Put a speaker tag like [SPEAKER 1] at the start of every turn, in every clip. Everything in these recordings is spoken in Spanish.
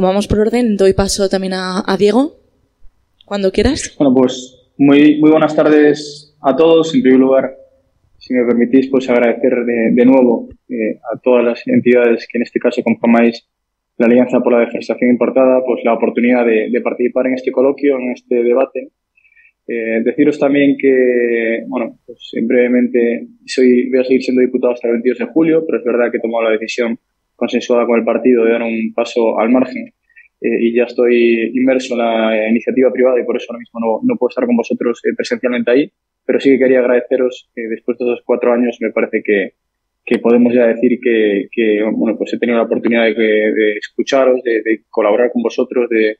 [SPEAKER 1] como vamos por orden, doy paso también a, Diego, cuando quieras.
[SPEAKER 2] Bueno, pues muy, muy buenas tardes a todos. En primer lugar, si me permitís, pues agradecer de, nuevo eh, a todas las entidades que en este caso conformáis la Alianza por la Deforestación Importada, pues la oportunidad de, participar en este coloquio, en este debate. Eh, deciros también que, bueno, pues brevemente soy, voy a seguir siendo diputado hasta el 22 de julio, pero es verdad que he tomado la decisión consensuada con el partido de dar un paso al margen eh, y ya estoy inmerso en la iniciativa privada y por eso ahora mismo no, no puedo estar con vosotros eh, presencialmente ahí, pero sí que quería agradeceros que después de esos cuatro años me parece que, que podemos ya decir que, que, bueno, pues he tenido la oportunidad de, de escucharos, de, de, colaborar con vosotros, de,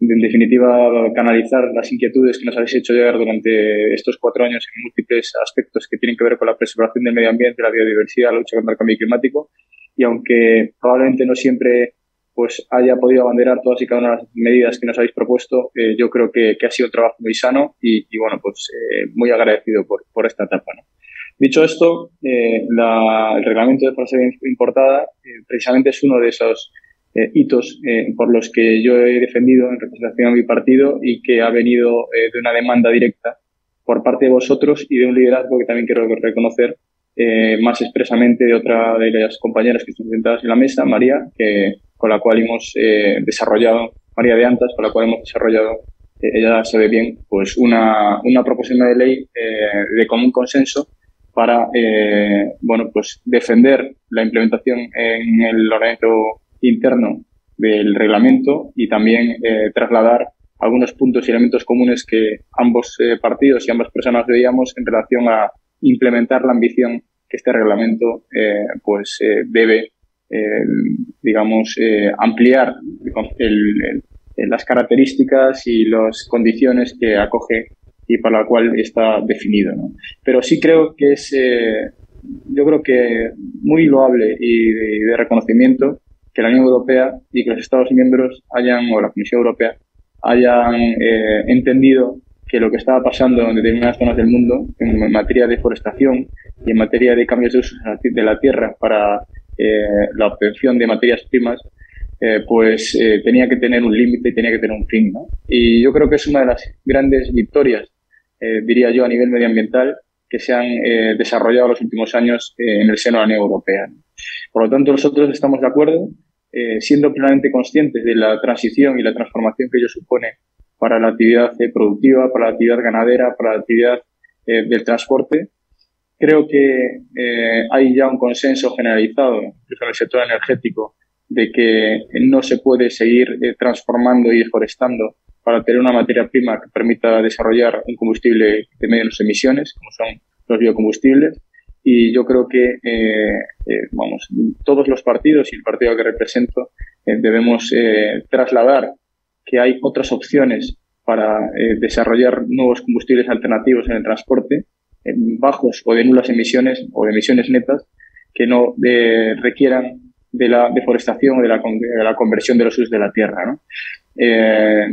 [SPEAKER 2] en definitiva canalizar las inquietudes que nos habéis hecho llegar durante estos cuatro años en múltiples aspectos que tienen que ver con la preservación del medio ambiente, la biodiversidad, la lucha contra el cambio climático. Y aunque probablemente no siempre pues haya podido abanderar todas y cada una de las medidas que nos habéis propuesto, eh, yo creo que, ha sido un trabajo muy sano y, bueno, pues eh, muy agradecido por, esta etapa. Dicho esto, eh, el reglamento de frase importada precisamente es uno de esos hitos por los que yo he defendido en representación a mi partido y que ha venido de una demanda directa por parte de vosotros y de un liderazgo que también quiero reconocer más expresamente de otra de las compañeras que están sentadas en la mesa, María, que, con la cual hemos desarrollado, María de Antas, con la cual hemos desarrollado, ella sabe bien, pues una, una proposición de ley de común consenso para eh, bueno, pues defender la implementación en el ordenamiento interno del reglamento y también eh, trasladar algunos puntos y elementos comunes que ambos eh, partidos y ambas personas veíamos en relación a implementar la ambición que este reglamento eh, pues eh, debe eh, digamos ampliar el, las características y las condiciones que acoge y para la cual está definido. ¿no? Pero sí creo que es, eh, yo creo que muy loable y de, reconocimiento que la Unión Europea y que los Estados miembros hayan, o la Comisión Europea, hayan eh, entendido que lo que estaba pasando en determinadas zonas del mundo en materia de deforestación y en materia de cambios de uso de la tierra para eh, la obtención de materias primas, eh, pues eh, tenía que tener un límite y tenía que tener un fin. ¿no? Y yo creo que es una de las grandes victorias eh, diría yo, a nivel medioambiental que se han eh, desarrollado en los últimos años eh, en el seno de la Unión Europea. Por lo tanto, nosotros estamos de acuerdo, siendo plenamente conscientes de la transición y la transformación que ello supone para la actividad productiva, para la actividad ganadera, para la actividad del transporte. Creo que hay ya un consenso generalizado, incluso en el sector energético, de que no se puede seguir transformando y deforestando para tener una materia prima que permita desarrollar un combustible de menos emisiones, como son los biocombustibles. Y yo creo que, eh, eh, vamos, todos los partidos y el partido que represento eh, debemos eh, trasladar que hay otras opciones para eh, desarrollar nuevos combustibles alternativos en el transporte, bajos o de nulas emisiones o de emisiones netas, que no requieran de la deforestación o de la, la conversión de los usos de la tierra. Eh,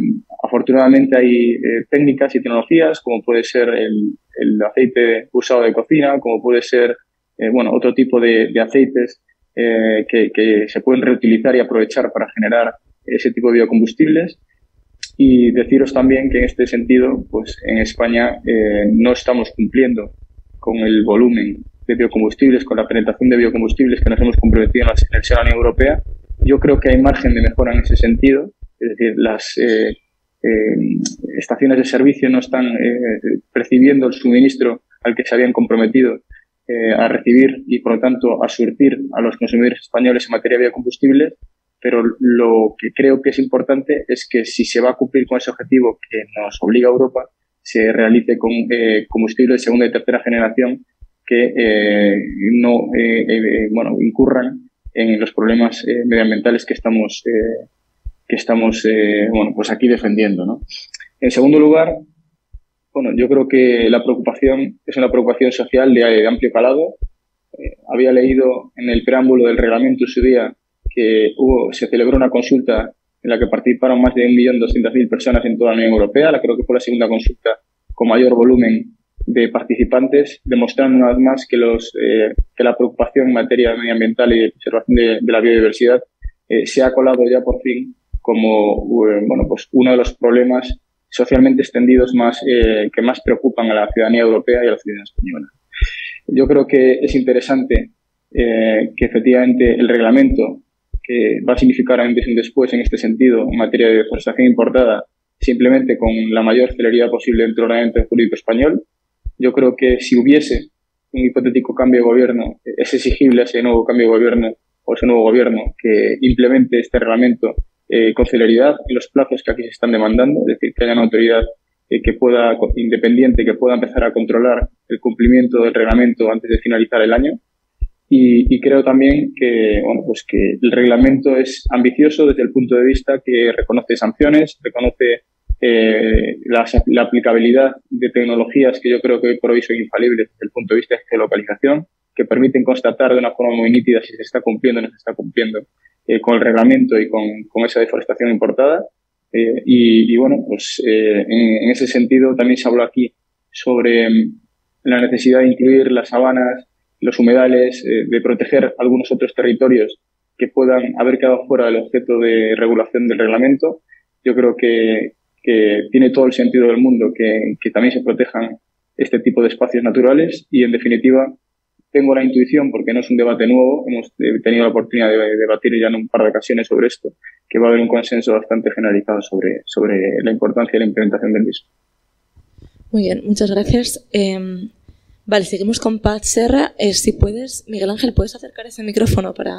[SPEAKER 2] afortunadamente hay eh, técnicas y tecnologías como puede ser el, el, aceite usado de cocina, como puede ser eh, bueno otro tipo de, de aceites eh, que, que, se pueden reutilizar y aprovechar para generar ese tipo de biocombustibles. Y deciros también que en este sentido, pues en España eh, no estamos cumpliendo con el volumen de biocombustibles, con la penetración de biocombustibles que nos hemos comprometido en la, en la Unión Europea. Yo creo que hay margen de mejora en ese sentido es decir, las eh, eh, estaciones de servicio no están percibiendo el suministro al que se habían comprometido a recibir y, por lo tanto, a surtir a los consumidores españoles en materia de biocombustibles. Pero lo que creo que es importante es que si se va a cumplir con ese objetivo que nos obliga a Europa, se realice con eh, combustible de segunda y tercera generación que eh, no eh, eh, bueno, incurran en los problemas eh, medioambientales que estamos eh, que estamos eh, bueno, pues aquí defendiendo. ¿no? En segundo lugar, bueno, yo creo que la preocupación es una preocupación social de, de amplio calado. Eh, había leído en el preámbulo del reglamento en su día que hubo, se celebró una consulta en la que participaron más de 1.200.000 personas en toda la Unión Europea. La creo que fue la segunda consulta con mayor volumen de participantes, demostrando una vez más que, los, eh, que la preocupación en materia medioambiental y de preservación de, la biodiversidad se ha colado ya por fin como bueno, pues uno de los problemas socialmente extendidos más, que más preocupan a la ciudadanía europea y a la ciudadanía española. Yo creo que es interesante que efectivamente el reglamento que va a significar antes y después en este sentido en materia de deforestación importada, simplemente con la mayor celeridad posible dentro del ordenamiento jurídico español. Yo creo que si hubiese un hipotético cambio de gobierno, es exigible a ese nuevo cambio de gobierno o ese nuevo gobierno que implemente este reglamento eh, con celeridad y los plazos que aquí se están demandando, es decir, que haya una autoridad eh, que pueda, independiente, que pueda empezar a controlar el cumplimiento del reglamento antes de finalizar el año y, creo también que, bueno, pues que el reglamento es ambicioso desde el punto de vista que reconoce sanciones, reconoce eh, la, aplicabilidad de tecnologías que yo creo que hoy por hoy son infalibles desde el punto de vista de geolocalización, que permiten constatar de una forma muy nítida si se está cumpliendo o no se está cumpliendo eh, con el reglamento y con, con esa deforestación importada. Eh, y, y, bueno, pues eh, en, en, ese sentido también se habló aquí sobre mm, la necesidad de incluir las sabanas los humedales, eh, de proteger algunos otros territorios que puedan haber quedado fuera del objeto de regulación del reglamento. Yo creo que, que tiene todo el sentido del mundo que, que, también se protejan este tipo de espacios naturales y, en definitiva, tengo la intuición, porque no es un debate nuevo, hemos tenido la oportunidad de debatir ya en un par de ocasiones sobre esto, que va a haber un consenso bastante generalizado sobre, sobre la importancia de la implementación del mismo.
[SPEAKER 1] Muy bien, muchas gracias. Eh, Vale, seguimos con Paz Serra. Eh, si puedes, Miguel Ángel, ¿puedes acercar ese micrófono para...?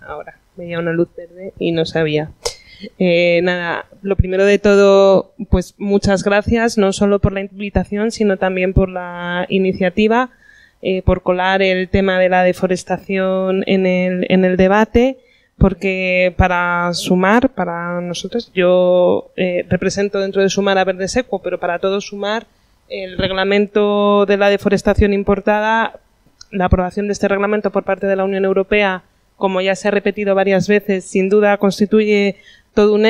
[SPEAKER 3] Ahora, veía una luz verde y no sabía. Eh, nada, lo primero de todo, pues muchas gracias, no solo por la invitación, sino también por la iniciativa, eh, por colar el tema de la deforestación en el, en el debate, porque para sumar, para nosotros, yo represento dentro de Sumar a Verde Seco, pero para todo Sumar, el reglamento de la deforestación importada, la aprobación de este reglamento por parte de la Unión Europea, como ya se ha repetido varias veces, sin duda constituye todo un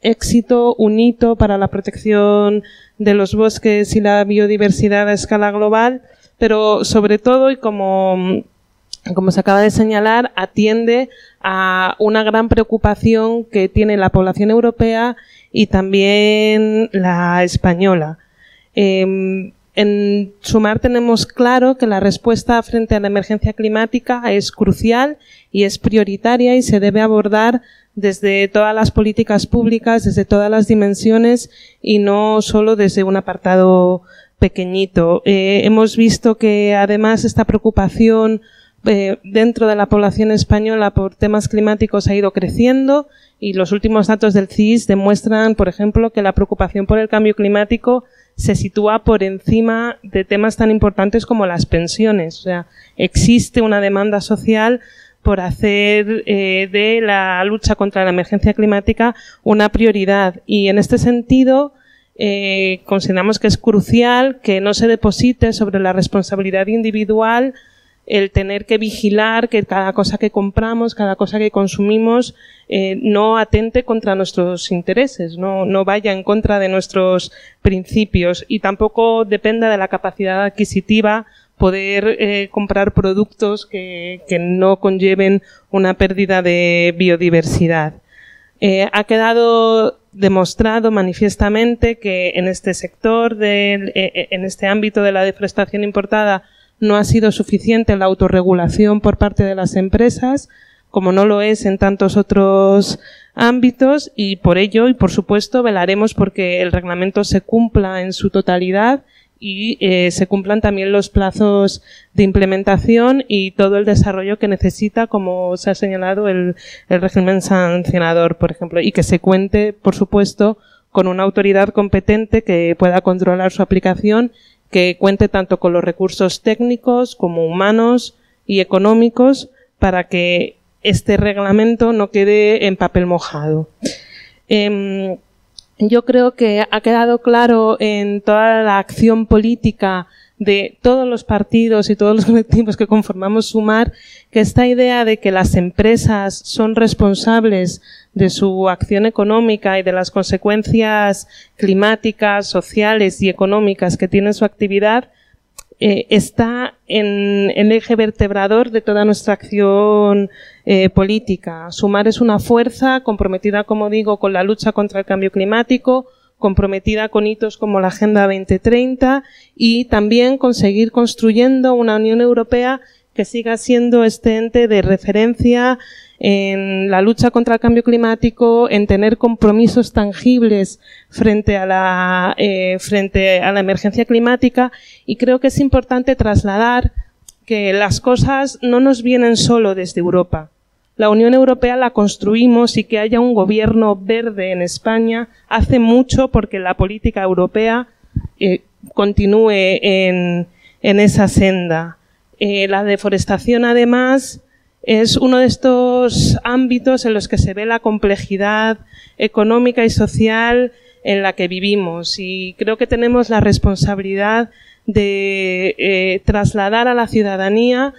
[SPEAKER 3] éxito, un hito para la protección de los bosques y la biodiversidad a escala global, pero sobre todo y como como se acaba de señalar, atiende a una gran preocupación que tiene la población europea y también la española. Em, en Sumar tenemos claro que la respuesta frente a la emergencia climática es crucial y es prioritaria y se debe abordar desde todas las políticas públicas, desde todas las dimensiones y no solo desde un apartado pequeñito. Eh, hemos visto que además esta preocupación eh, dentro de la población española por temas climáticos ha ido creciendo y los últimos datos del CIS demuestran, por ejemplo, que la preocupación por el cambio climático se sitúa por encima de temas tan importantes como las pensiones. O sea, existe una demanda social por hacer eh, de la lucha contra la emergencia climática una prioridad. Y en este sentido, eh, consideramos que es crucial que no se deposite sobre la responsabilidad individual el tener que vigilar que cada cosa que compramos, cada cosa que consumimos, eh, no atente contra nuestros intereses, no, no vaya en contra de nuestros principios y tampoco dependa de la capacidad adquisitiva poder eh, comprar productos que, que, no conlleven una pérdida de biodiversidad. Eh, ha quedado demostrado manifiestamente que en este sector, en este ámbito de la deforestación importada, no ha sido suficiente la autorregulación por parte de las empresas, como no lo es en tantos otros ámbitos, y por ello, y por supuesto, velaremos porque el reglamento se cumpla en su totalidad y eh, se cumplan también los plazos de implementación y todo el desarrollo que necesita, como se ha señalado, el, el régimen sancionador, por ejemplo, y que se cuente, por supuesto, con una autoridad competente que pueda controlar su aplicación que cuente tanto con los recursos técnicos como humanos y económicos para que este reglamento no quede en papel mojado. Em, yo creo que ha quedado claro en toda la acción política de todos los partidos y todos los colectivos que conformamos Sumar que esta idea de que las empresas son responsables de su acción económica y de las consecuencias climáticas, sociales y económicas que tiene su actividad eh, está en el eje vertebrador de toda nuestra acción eh, política. Sumar es una fuerza comprometida, como digo, con la lucha contra el cambio climático, comprometida con hitos como la Agenda 2030 y también conseguir construyendo una Unión Europea que siga siendo este ente de referencia en la lucha contra el cambio climático, en tener compromisos tangibles frente a la, eh, frente a la emergencia climática y creo que es importante trasladar que las cosas no nos vienen solo desde Europa. La Unión Europea la construimos y que haya un gobierno verde en España hace mucho porque la política europea eh, continúe en, en, esa senda. Eh, la deforestación, además, es uno de estos ámbitos en los que se ve la complejidad económica y social en la que vivimos y creo que tenemos la responsabilidad de eh, trasladar a la ciudadanía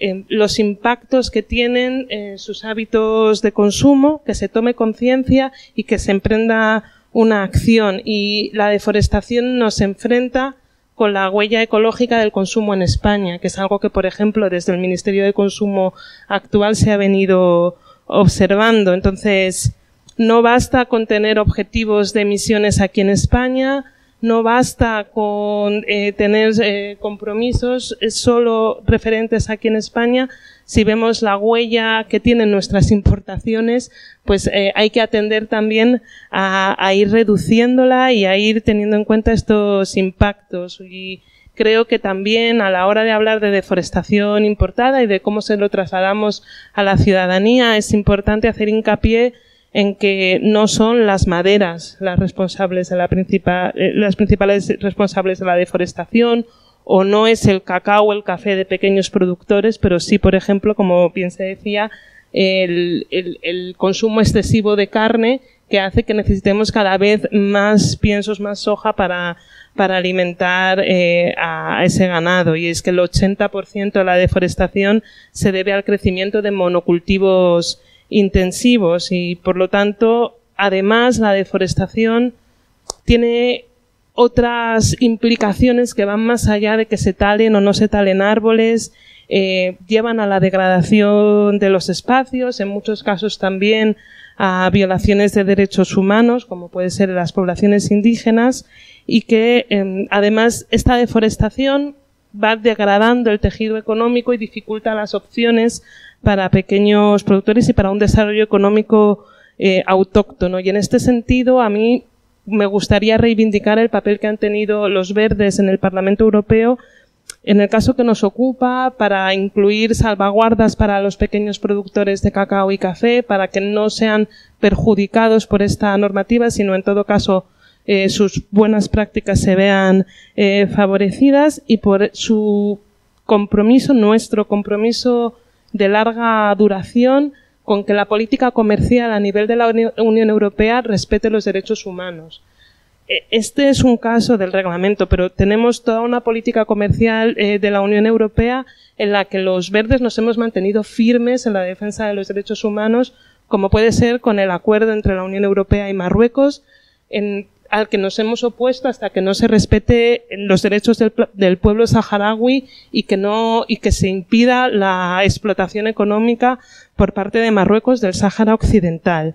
[SPEAKER 3] eh, los impactos que tienen eh, sus hábitos de consumo, que se tome conciencia y que se emprenda una acción. Y la deforestación nos enfrenta con la huella ecológica del consumo en España, que es algo que, por ejemplo, desde el Ministerio de Consumo actual se ha venido observando. Entonces, no basta con tener objetivos de emisiones aquí en España, no basta con eh, tener eh, compromisos solo referentes aquí en España. Si vemos la huella que tienen nuestras importaciones, pues eh, hay que atender también a, ir reduciéndola y a ir teniendo en cuenta estos impactos. Y creo que también a la hora de hablar de deforestación importada y de cómo se lo trasladamos a la ciudadanía, es importante hacer hincapié en que no son las maderas las responsables de la principal, eh, las principales responsables de la deforestación o no es el cacao el café de pequeños productores, pero sí, por ejemplo, como bien se decía, el, el, consumo excesivo de carne que hace que necesitemos cada vez más piensos, más soja para, para alimentar eh, a, ese ganado. Y es que el 80% de la deforestación se debe al crecimiento de monocultivos intensivos y por lo tanto, además, la deforestación tiene otras implicaciones que van más allá de que se talen o no se talen árboles, eh, llevan a la degradación de los espacios, en muchos casos también a violaciones de derechos humanos, como puede ser las poblaciones indígenas, y que em, además esta deforestación va degradando el tejido económico y dificulta las opciones para pequeños productores y para un desarrollo económico eh, autóctono. Y en este sentido, a mí me gustaría reivindicar el papel que han tenido los verdes en el Parlamento Europeo en el caso que nos ocupa, para incluir salvaguardas para los pequeños productores de cacao y café, para que no sean perjudicados por esta normativa, sino en todo caso eh, sus buenas prácticas se vean eh, favorecidas y por su compromiso, nuestro compromiso de larga duración con que la política comercial a nivel de la Unión Europea respete los derechos humanos. E, este es un caso del reglamento, pero tenemos toda una política comercial eh, de la Unión Europea en la que los verdes nos hemos mantenido firmes en la defensa de los derechos humanos, como puede ser con el acuerdo entre la Unión Europea y Marruecos, en al que nos hemos opuesto hasta que no se respete los derechos del, pueblo saharaui y que no y que se impida la explotación económica por parte de Marruecos del Sáhara Occidental.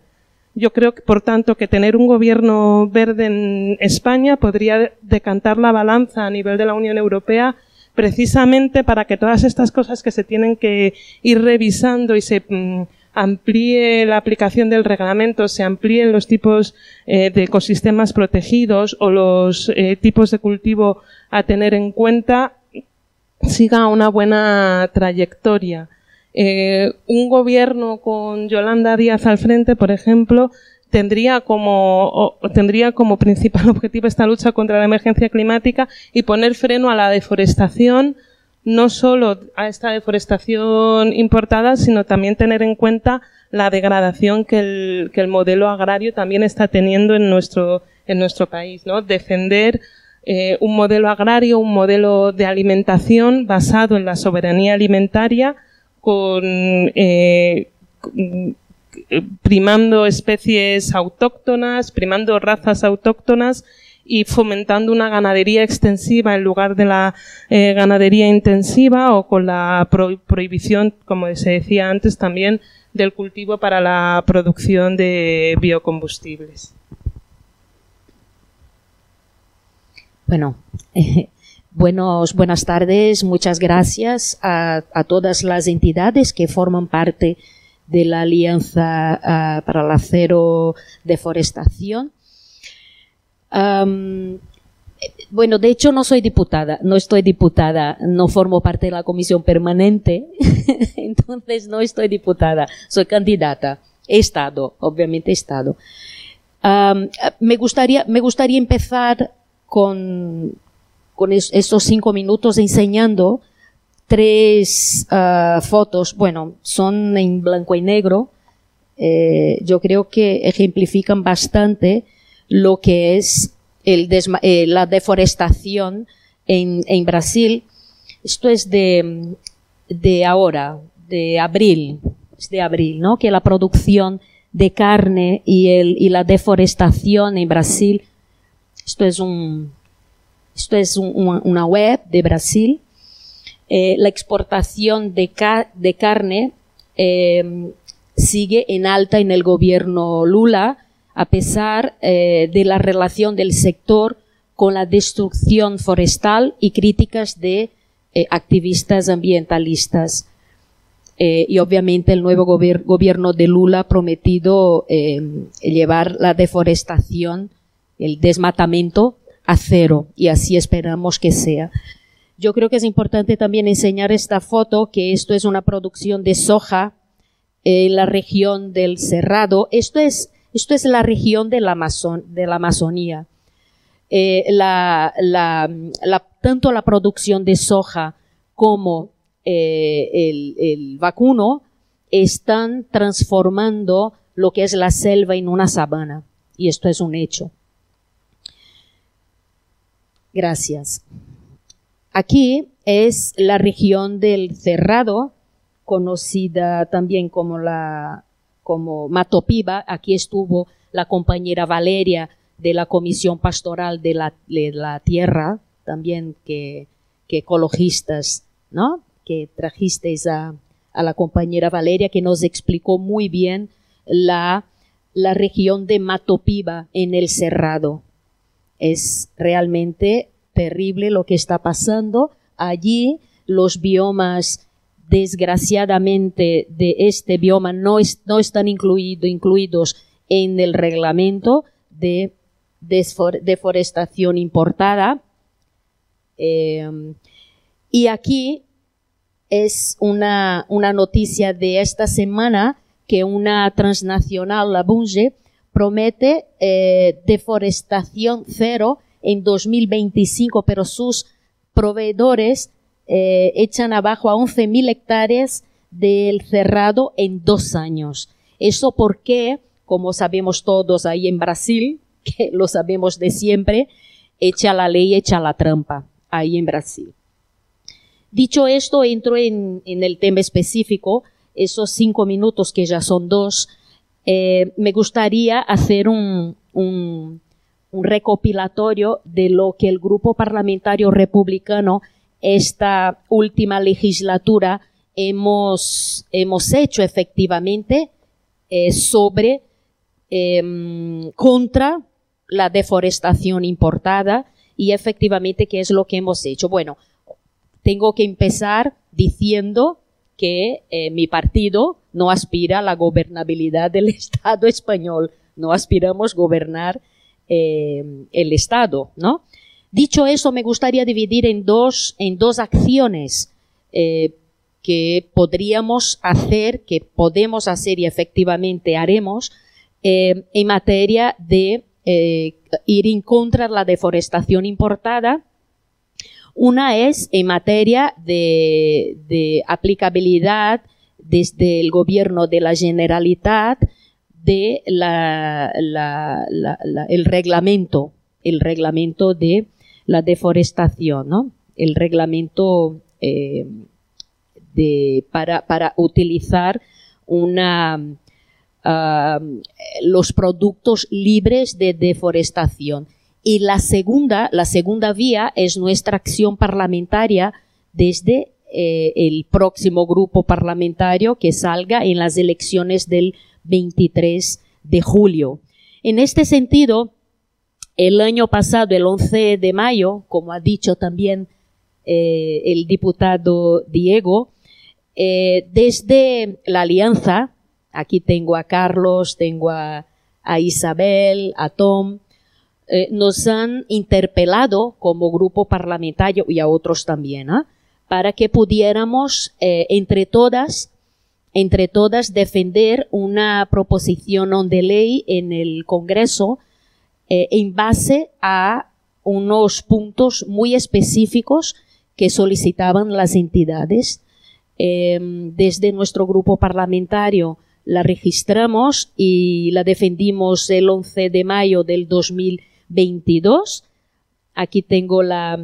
[SPEAKER 3] Yo creo, por tanto, que tener un gobierno verde en España podría decantar la balanza a nivel de la Unión Europea precisamente para que todas estas cosas que se tienen que ir revisando y se mm, amplíe la aplicación del reglamento, se amplíen los tipos eh, de ecosistemas protegidos o los eh, tipos de cultivo a tener en cuenta, siga una buena trayectoria. Eh, un gobierno con Yolanda Díaz al frente, por ejemplo, tendría como, tendría como principal objetivo esta lucha contra la emergencia climática y poner freno a la deforestación, no solo a esta deforestación importada, sino también tener en cuenta la degradación que el, que el modelo agrario también está teniendo en nuestro, en nuestro país, ¿no? Defender eh, un modelo agrario, un modelo de alimentación basado en la soberanía alimentaria, con, eh, primando especies autóctonas, primando razas autóctonas y fomentando una ganadería extensiva en lugar de la eh, ganadería intensiva o con la prohibición, como se decía antes también, del cultivo para la producción de biocombustibles.
[SPEAKER 4] Bueno, buenos, buenas tardes, muchas gracias a, todas las entidades que forman parte de la Alianza ah, para la Cero Deforestación. Bueno, de hecho no soy diputada, no estoy diputada, no formo parte de la comisión permanente, entonces no estoy diputada, soy candidata. He estado, obviamente he estado. me, gustaría, me gustaría empezar con, esos cinco minutos enseñando tres ah, fotos, bueno, son en blanco y negro, eh, yo creo que ejemplifican bastante lo que es eh, la deforestación en, Brasil. Esto es de, ahora, de abril, es de abril, ¿no? Que la producción de carne y, la deforestación en Brasil esto es, una web de Brasil. Eh, la exportación de, de carne eh, sigue en alta en el gobierno Lula, a pesar eh, de la relación del sector con la destrucción forestal y críticas de activistas ambientalistas. y obviamente el nuevo gobierno de Lula ha prometido llevar la deforestación el desmatamiento a cero y así esperamos que sea. Yo creo que es importante también enseñar esta foto, que esto es una producción de soja en la región del Cerrado. Esto es, esto es la región de la, Amazonía. Eh, tanto la producción de soja como eh, el vacuno están transformando lo que es la selva en una sabana. Y esto es un hecho. Gracias. Aquí es la región del Cerrado, conocida también como la como Matopiba. Aquí estuvo la compañera Valeria de la Comisión Pastoral de la, Tierra, también que, que, ecologistas, ¿no? Que trajisteis a, a, la compañera Valeria que nos explicó muy bien la, la región de Matopiba en el Cerrado. Es realmente terrible lo que está pasando. Allí los biomas, desgraciadamente, de este bioma no, están incluidos en el reglamento de deforestación importada. Em, y aquí es una, una, noticia de esta semana que una transnacional, la Bunge, promete eh, deforestación cero en 2025, pero sus proveedores eh, echan abajo a 11.000 hectáreas del cerrado en dos años. Eso porque, como sabemos todos ahí en Brasil, que lo sabemos de siempre, echa la ley, echa la trampa ahí en Brasil. Dicho esto, entro en, el tema específico, esos cinco minutos que ya son dos, eh, me gustaría hacer un, un, recopilatorio de lo que el grupo parlamentario republicano esta última legislatura hemos, hemos hecho efectivamente eh, sobre em, contra la deforestación importada y efectivamente qué es lo que hemos hecho. Bueno, tengo que empezar diciendo que eh, mi partido no aspira a la gobernabilidad del Estado español, no aspiramos gobernar eh, el Estado, ¿no? Dicho eso, me gustaría dividir en dos, en dos acciones eh, que podríamos hacer, que podemos hacer y efectivamente haremos en materia de ir en contra de la deforestación importada. Una es en materia de, aplicabilidad desde el gobierno de la Generalitat de el reglamento, el reglamento de la deforestación. El reglamento eh, de, para, utilizar los productos libres de deforestación Y la segunda, la segunda vía es nuestra acción parlamentaria desde eh, el próximo grupo parlamentario que salga en las elecciones del 23 de julio. En este sentido, el año pasado, el 11 de mayo, como ha dicho también eh, el diputado Diego, eh, desde la alianza, aquí tengo a Carlos, tengo a, Isabel, a Tom, eh, nos han interpelado como grupo parlamentario y a otros también, ¿ah? para que pudiéramos entre todas entre todas defender una proposición de ley en el Congreso eh, en base a unos puntos muy específicos que solicitaban las entidades. Em, desde nuestro grupo parlamentario la registramos y la defendimos el 11 de mayo del 2022. Aquí tengo la,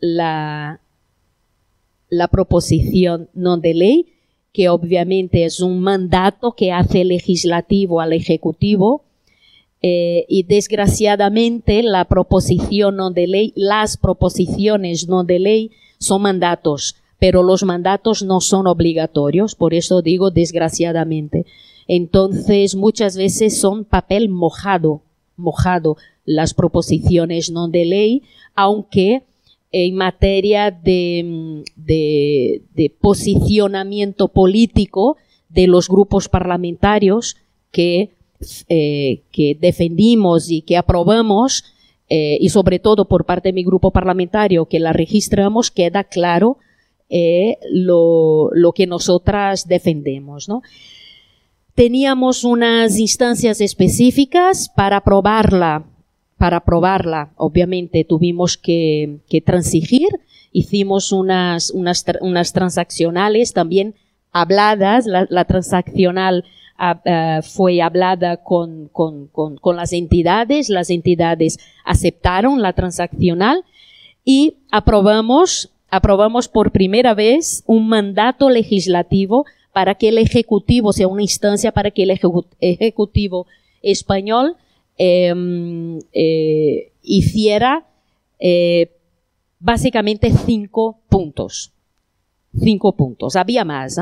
[SPEAKER 4] la, proposición no de ley que obviamente es un mandato que hace legislativo al ejecutivo eh, y desgraciadamente la proposición no de ley, las proposiciones no de ley son mandatos, pero los mandatos no son obligatorios, por eso digo desgraciadamente. Entonces muchas veces son papel mojado, mojado las proposiciones no de ley, aunque en materia de, posicionamiento político de los grupos parlamentarios que, eh, que defendimos y que aprobamos, eh, y sobre todo por parte de mi grupo parlamentario que la registramos, queda claro eh, lo, lo, que nosotras defendemos. ¿no? Teníamos unas instancias específicas para aprobarla para aprobarla, obviamente tuvimos que, transigir, hicimos unas, unas, unas, transaccionales también habladas, la, transaccional ah, fue hablada con, con, con, las entidades, las entidades aceptaron la transaccional y aprobamos, aprobamos por primera vez un mandato legislativo para que el Ejecutivo sea una instancia para que el Ejecutivo español Em, eh, hiciera eh, básicamente cinco puntos. Cinco puntos. Había más.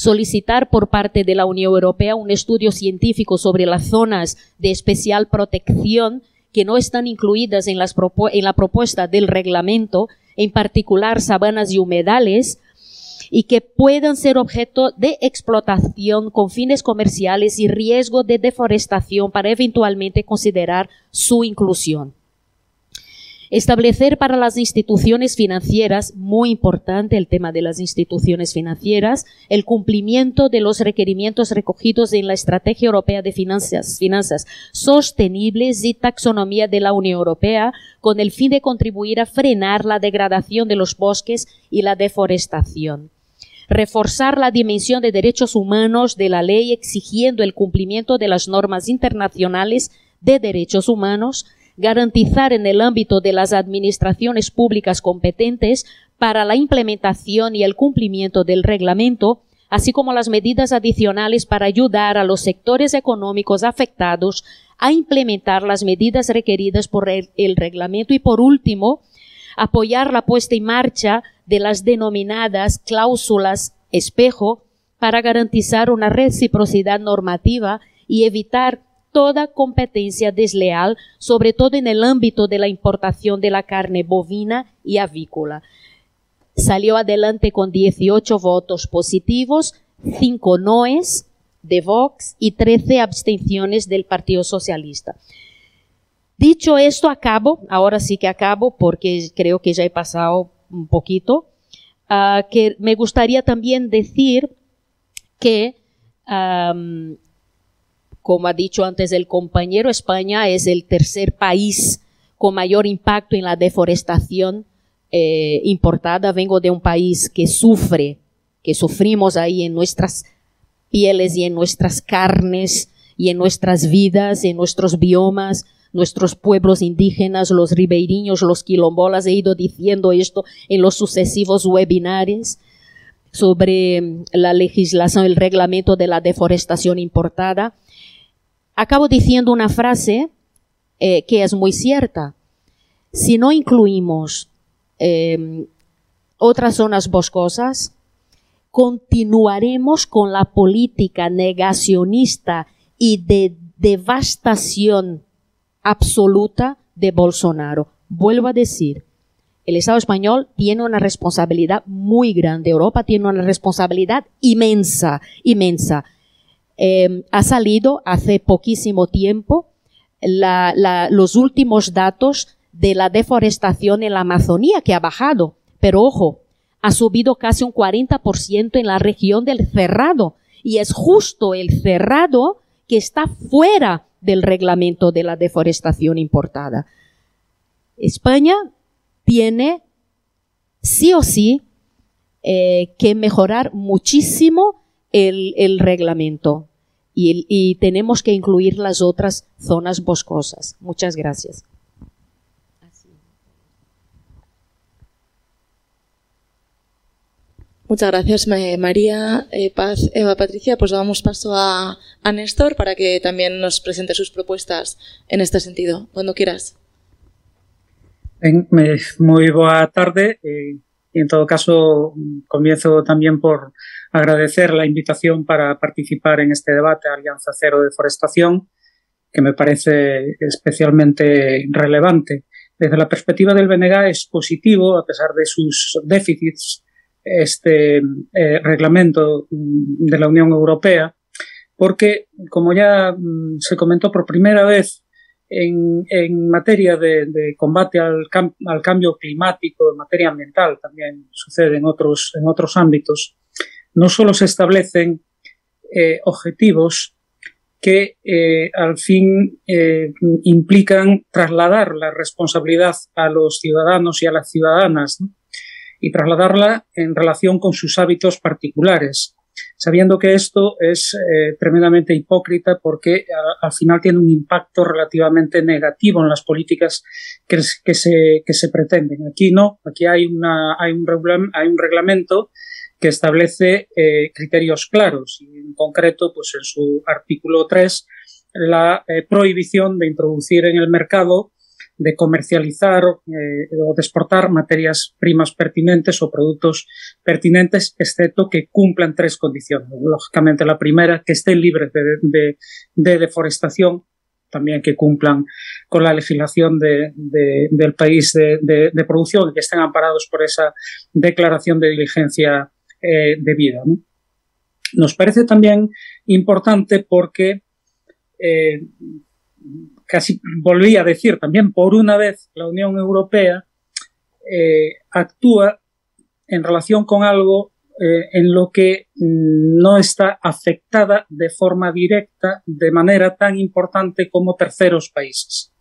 [SPEAKER 4] Solicitar por parte de la Unión Europea un estudio científico sobre las zonas de especial protección que no están incluidas en, las la propuesta del reglamento, en particular sabanas y humedales, y que puedan ser objeto de explotación con fines comerciales y riesgo de deforestación para eventualmente considerar su inclusión. Establecer para las instituciones financieras, muy importante el tema de las instituciones financieras, el cumplimiento de los requerimientos recogidos en la Estrategia Europea de Finanzas, Sostenibles y Taxonomía de la Unión Europea, con el fin de contribuir a frenar la degradación de los bosques y la deforestación. Reforzar la dimensión de derechos humanos de la ley exigiendo el cumplimiento de las normas internacionales de derechos humanos, garantizar en el ámbito de las administraciones públicas competentes para la implementación y el cumplimiento del reglamento, así como las medidas adicionales para ayudar a los sectores económicos afectados a implementar las medidas requeridas por el, reglamento y, por último, apoyar la puesta en marcha de las denominadas cláusulas espejo para garantizar una reciprocidad normativa y evitar toda competencia desleal, sobre todo en el ámbito de la importación de la carne bovina y avícola. Salió adelante con 18 votos positivos, 5 noes de Vox y 13 abstenciones del Partido Socialista. Dicho esto, acabo, ahora sí que acabo porque creo que ya he pasado un poquito, uh, que me gustaría también decir que, como ha dicho antes el compañero, España es el tercer país con mayor impacto en la deforestación eh, importada. Vengo de un país que sufre, que sufrimos ahí en nuestras pieles y en nuestras carnes y en nuestras vidas, en nuestros biomas, nuestros pueblos indígenas, los ribeiriños, los quilombolas, he ido diciendo esto en los sucesivos webinarios sobre la legislación, el reglamento de la deforestación importada. Acabo diciendo una frase eh, que es muy cierta. Si no incluimos em, otras zonas boscosas, continuaremos con la política negacionista y de devastación absoluta de Bolsonaro. Vuelvo a decir, el Estado español tiene una responsabilidad muy grande, Europa tiene una responsabilidad inmensa, inmensa. Em, ha salido hace poquísimo tiempo los últimos datos de la deforestación en la Amazonía, que ha bajado, pero ojo, ha subido casi un 40% en la región del Cerrado, y es justo el Cerrado que está fuera del reglamento de la deforestación importada. España tiene sí o sí eh, que mejorar muchísimo el, reglamento y, y, tenemos que incluir las otras zonas boscosas. Muchas gracias.
[SPEAKER 1] Muchas gracias, María, eh, Paz, Eva, Patricia. Pues damos paso a, a Néstor para que también nos presente sus propuestas en este sentido. Cuando quieras.
[SPEAKER 5] Ben, moi boa tarde e, en todo caso comienzo tamén por agradecer la invitación para participar en este debate Alianza Cero de Forestación que me parece especialmente relevante. Desde la perspectiva del BNG es positivo, a pesar de sus déficits, este eh, reglamento de la Unión Europea, porque, como ya mm, se comentó por primera vez en, en materia de, de combate al, al, cambio climático, en materia ambiental, también sucede en otros, en otros ámbitos, no solo se establecen eh, objetivos que eh, al fin eh, implican trasladar la responsabilidad a los ciudadanos y a las ciudadanas ¿no? y trasladarla en relación con sus hábitos particulares sabiendo que esto es eh, tremendamente hipócrita porque al final tiene un impacto relativamente negativo en las políticas que, que, se, que se pretenden. Aquí no, aquí hay, una, hay, un, hay un reglamento que establece eh, criterios claros y en concreto, pues en su artículo 3, la eh, prohibición de introducir en el mercado de comercializar eh, o de exportar materias primas pertinentes o productos pertinentes, excepto que cumplan tres condiciones. Lógicamente, la primera, que estén libres de, de, de deforestación, también que cumplan con la legislación de, de, del país de, producción que estén amparados por esa declaración de diligencia eh, debida. ¿no? Nos parece también importante porque eh, casi volví a decir también por una vez la Unión Europea eh, actúa en relación con algo eh, en lo que no está afectada de forma directa de manera tan importante como terceros países.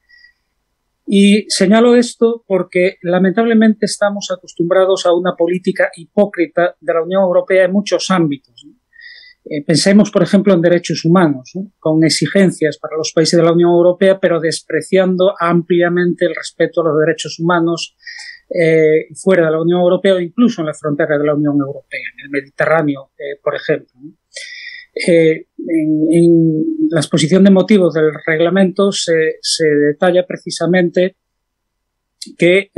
[SPEAKER 5] Y señalo esto porque lamentablemente estamos acostumbrados a una política hipócrita de la Unión Europea en muchos ámbitos. Eh, pensemos, por ejemplo, en derechos humanos, ¿no? con exigencias para los países de la Unión Europea, pero despreciando ampliamente el respeto a los derechos humanos eh, fuera de la Unión Europea o incluso en la frontera de la Unión Europea, en el Mediterráneo, eh, por ejemplo. en, la exposición de motivos del reglamento se, detalla precisamente que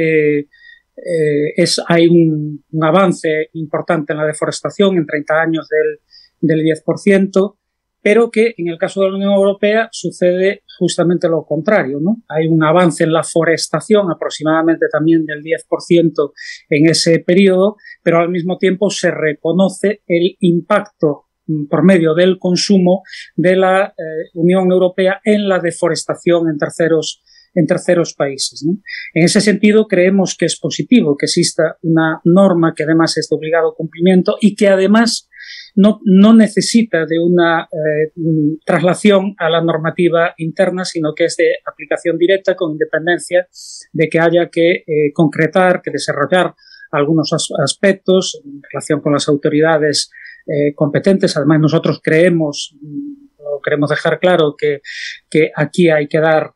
[SPEAKER 5] es, hay un, avance importante en la deforestación en 30 años del, del 10%, pero que en el caso de la Unión Europea sucede justamente lo contrario, ¿no? Hay un avance en la forestación aproximadamente también del 10% en ese periodo, pero al mismo tiempo se reconoce el impacto mm, por medio del consumo de la eh, Unión Europea en la deforestación en terceros en terceros países. ¿no? En ese sentido, creemos que es positivo que exista una norma que además es de obligado cumplimiento y que además no, no necesita de una eh, traslación a la normativa interna, sino que es de aplicación directa con independencia de que haya que eh, concretar, que desarrollar algunos as aspectos en relación con las autoridades eh, competentes. Además, nosotros creemos, lo queremos dejar claro, que, que aquí hay que dar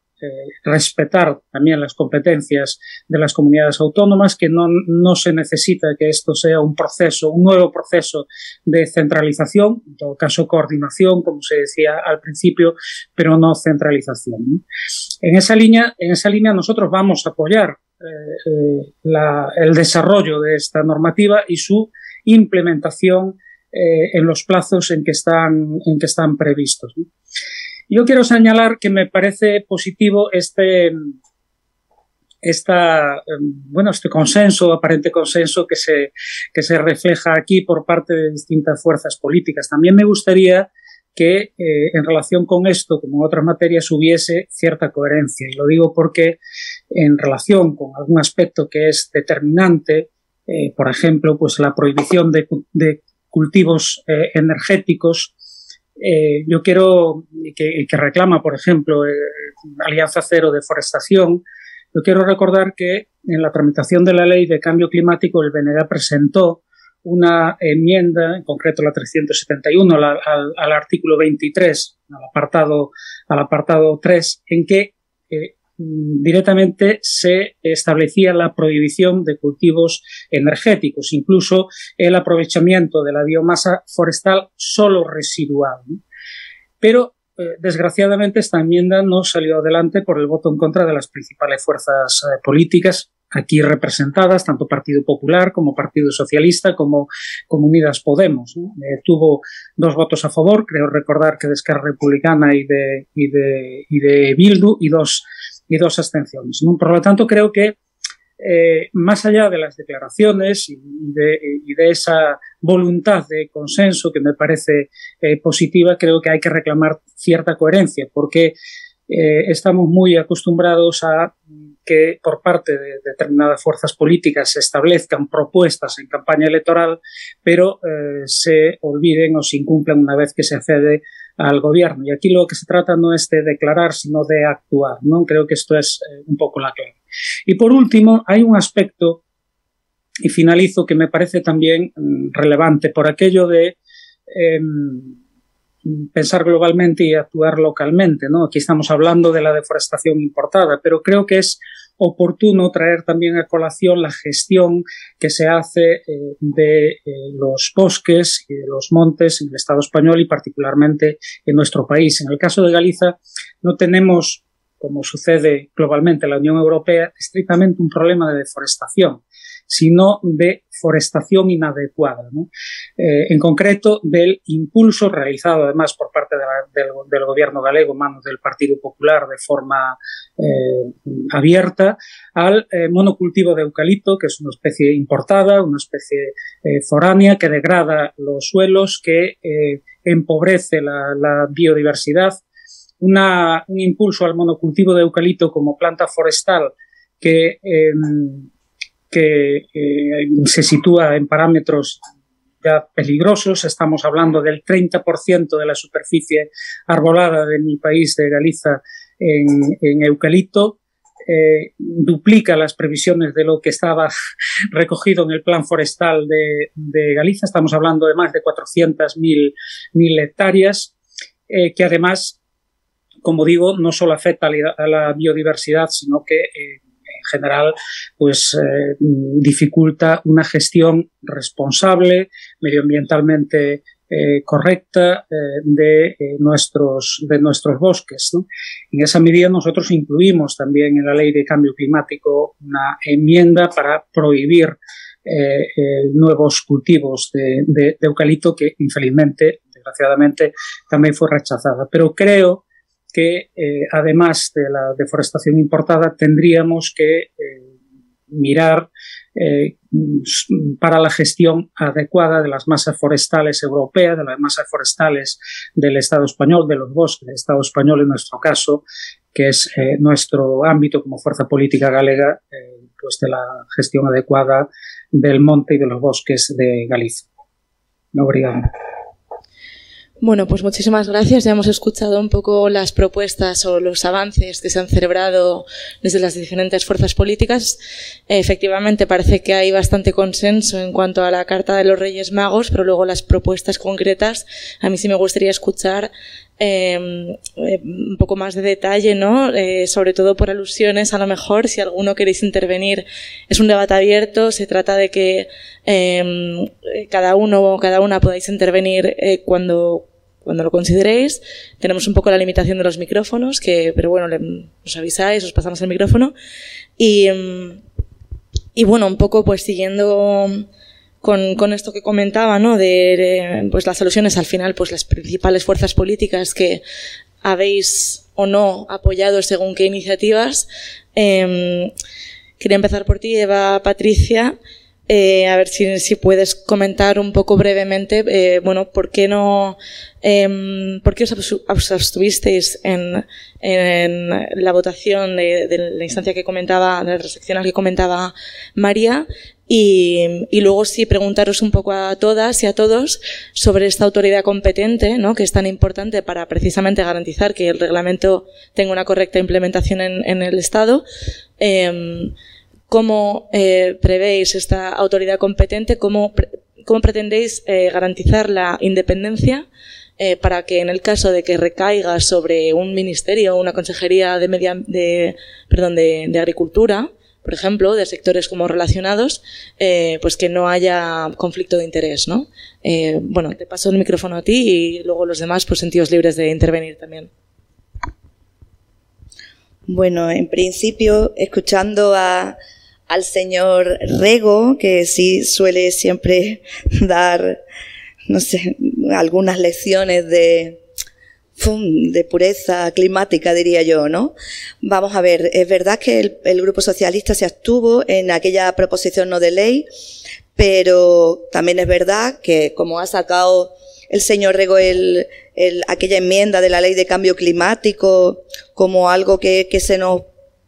[SPEAKER 5] respetar también las competencias de las comunidades autónomas, que no, no, se necesita que esto sea un proceso, un nuevo proceso de centralización, en todo caso coordinación, como se decía al principio, pero no centralización. En esa línea, en esa línea nosotros vamos a apoyar eh, la, el desarrollo de esta normativa y su implementación eh, en los plazos en que están, en que están previstos. Yo quiero señalar que me parece positivo este, esta, bueno, este consenso, aparente consenso que se, que se refleja aquí por parte de distintas fuerzas políticas. También me gustaría que eh, en relación con esto, como en otras materias, hubiese cierta coherencia. Y lo digo porque en relación con algún aspecto que es determinante, eh, por ejemplo, pues la prohibición de, de cultivos eh, energéticos, eh, yo quiero que, reclama, por ejemplo, eh, Alianza Cero de Forestación, yo quiero recordar que en la tramitación de la ley de cambio climático el BNG presentó una enmienda, en concreto la 371, al, al, al artículo 23, al apartado, al apartado 3, en que eh, directamente se establecía la prohibición de cultivos energéticos, incluso el aprovechamiento de la biomasa forestal solo residual. Pero, eh, desgraciadamente, esta enmienda no salió adelante por el voto en contra de las principales fuerzas eh, políticas aquí representadas, tanto Partido Popular como Partido Socialista, como, como Unidas Podemos. Eh, tuvo dos votos a favor, creo recordar que de Esquerra Republicana y de, y de, y de Bildu, y dos, y dos abstenciones. Por lo tanto, creo que eh, más allá de las declaraciones y de, esa voluntad de consenso que me parece eh, positiva, creo que hay que reclamar cierta coherencia, porque eh, estamos muy acostumbrados a que por parte de determinadas fuerzas políticas se establezcan propuestas en campaña electoral, pero se olviden o se incumplan una vez que se accede al gobierno. Y aquí lo que se trata no es de declarar, sino de actuar. ¿no? Creo que esto es eh, un poco la clave. Y por último, hay un aspecto, y finalizo, que me parece también mm, relevante por aquello de eh, pensar globalmente y actuar localmente. ¿no? Aquí estamos hablando de la deforestación importada, pero creo que es oportuno traer también a colación la gestión que se hace eh, de eh, los bosques y de los montes en el Estado español y particularmente en nuestro país. En el caso de Galicia no tenemos, como sucede globalmente en la Unión Europea, estrictamente un problema de deforestación sino de forestación inadecuada. ¿no? Eh, en concreto, del impulso realizado además por parte del, gobierno galego, manos del Partido Popular, de forma eh, abierta, al eh, monocultivo de eucalipto, que es una especie importada, una especie foránea que degrada los suelos, que empobrece la, biodiversidad, un impulso al monocultivo de eucalipto como planta forestal que eh, que eh, se sitúa en parámetros ya peligrosos. Estamos hablando del 30% de la superficie arbolada de mi país, de Galicia, en, en eucalipto. Eh, duplica las previsiones de lo que estaba recogido en el plan forestal de, de Galicia. Estamos hablando de más de 400.000 hectáreas, eh, que además, como digo, no solo afecta a la, a la biodiversidad, sino que eh, general pues eh, dificulta una gestión responsable, medioambientalmente eh, correcta eh, de, nuestros, de nuestros bosques. En esa medida nosotros incluimos también en la ley de cambio climático una enmienda para prohibir nuevos cultivos de, de, de eucalipto que infelizmente, desgraciadamente, también fue rechazada. Pero creo que eh, además de la deforestación importada tendríamos que eh, mirar eh, para la gestión adecuada de las masas forestales europeas, de las masas forestales del Estado español, de los bosques del Estado español en nuestro caso, que es nuestro ámbito como fuerza política galega, pues de la gestión adecuada del monte y de los bosques de Galicia. Obrigado.
[SPEAKER 1] Bueno, pues muchísimas gracias. Ya hemos escuchado un poco las propuestas o los avances que se han celebrado desde las diferentes fuerzas políticas. Efectivamente, parece que hay bastante consenso en cuanto a la Carta de los Reyes Magos, pero luego las propuestas concretas, a mí sí me gustaría escuchar em, eh, un poco más de detalle, ¿no? Eh, sobre todo por alusiones, a lo mejor, si alguno queréis intervenir. Es un debate abierto, se trata de que em, cada uno o cada una podáis intervenir cuando, cuando lo consideréis. Tenemos un poco la limitación de los micrófonos, que, pero bueno, os avisáis, os pasamos el micrófono. Y, em, y bueno, un poco pues siguiendo con, con esto que comentaba, ¿no? De, pues las alusiones al final, pues las principales fuerzas políticas que habéis o no apoyado según qué iniciativas. Eh, quería empezar por ti, Eva Patricia. Eh, a ver si, puedes comentar un poco brevemente, eh, bueno, ¿por qué no, eh, por qué os abstuvisteis en, en la votación de, la instancia que comentaba, de la seccional que comentaba María? Y, y, luego sí preguntaros un poco a todas y a todos sobre esta autoridad competente, ¿no? que es tan importante para precisamente garantizar que el reglamento tenga una correcta implementación en, en el Estado. Eh, ¿Cómo eh, prevéis esta autoridad competente? ¿Cómo, cómo pretendéis eh, garantizar la independencia eh, para que en el caso de que recaiga sobre un ministerio o una consejería de, media, de, perdón, de, de agricultura, por ejemplo, de sectores como relacionados, pues que no haya conflicto de interés, ¿no? Bueno, te paso el micrófono a ti y luego los demás, pues sentidos libres de intervenir también.
[SPEAKER 6] Bueno, en principio, escuchando a, al señor Rego, que sí suele siempre dar, no sé, algunas lecciones de, pureza climática, diría yo, ¿no? Vamos a ver, es verdad que el, Grupo Socialista se abstuvo en aquella proposición no de ley, pero también es verdad que como ha sacado el señor Rego el, el, aquella enmienda de la ley de cambio climático como algo que, que se nos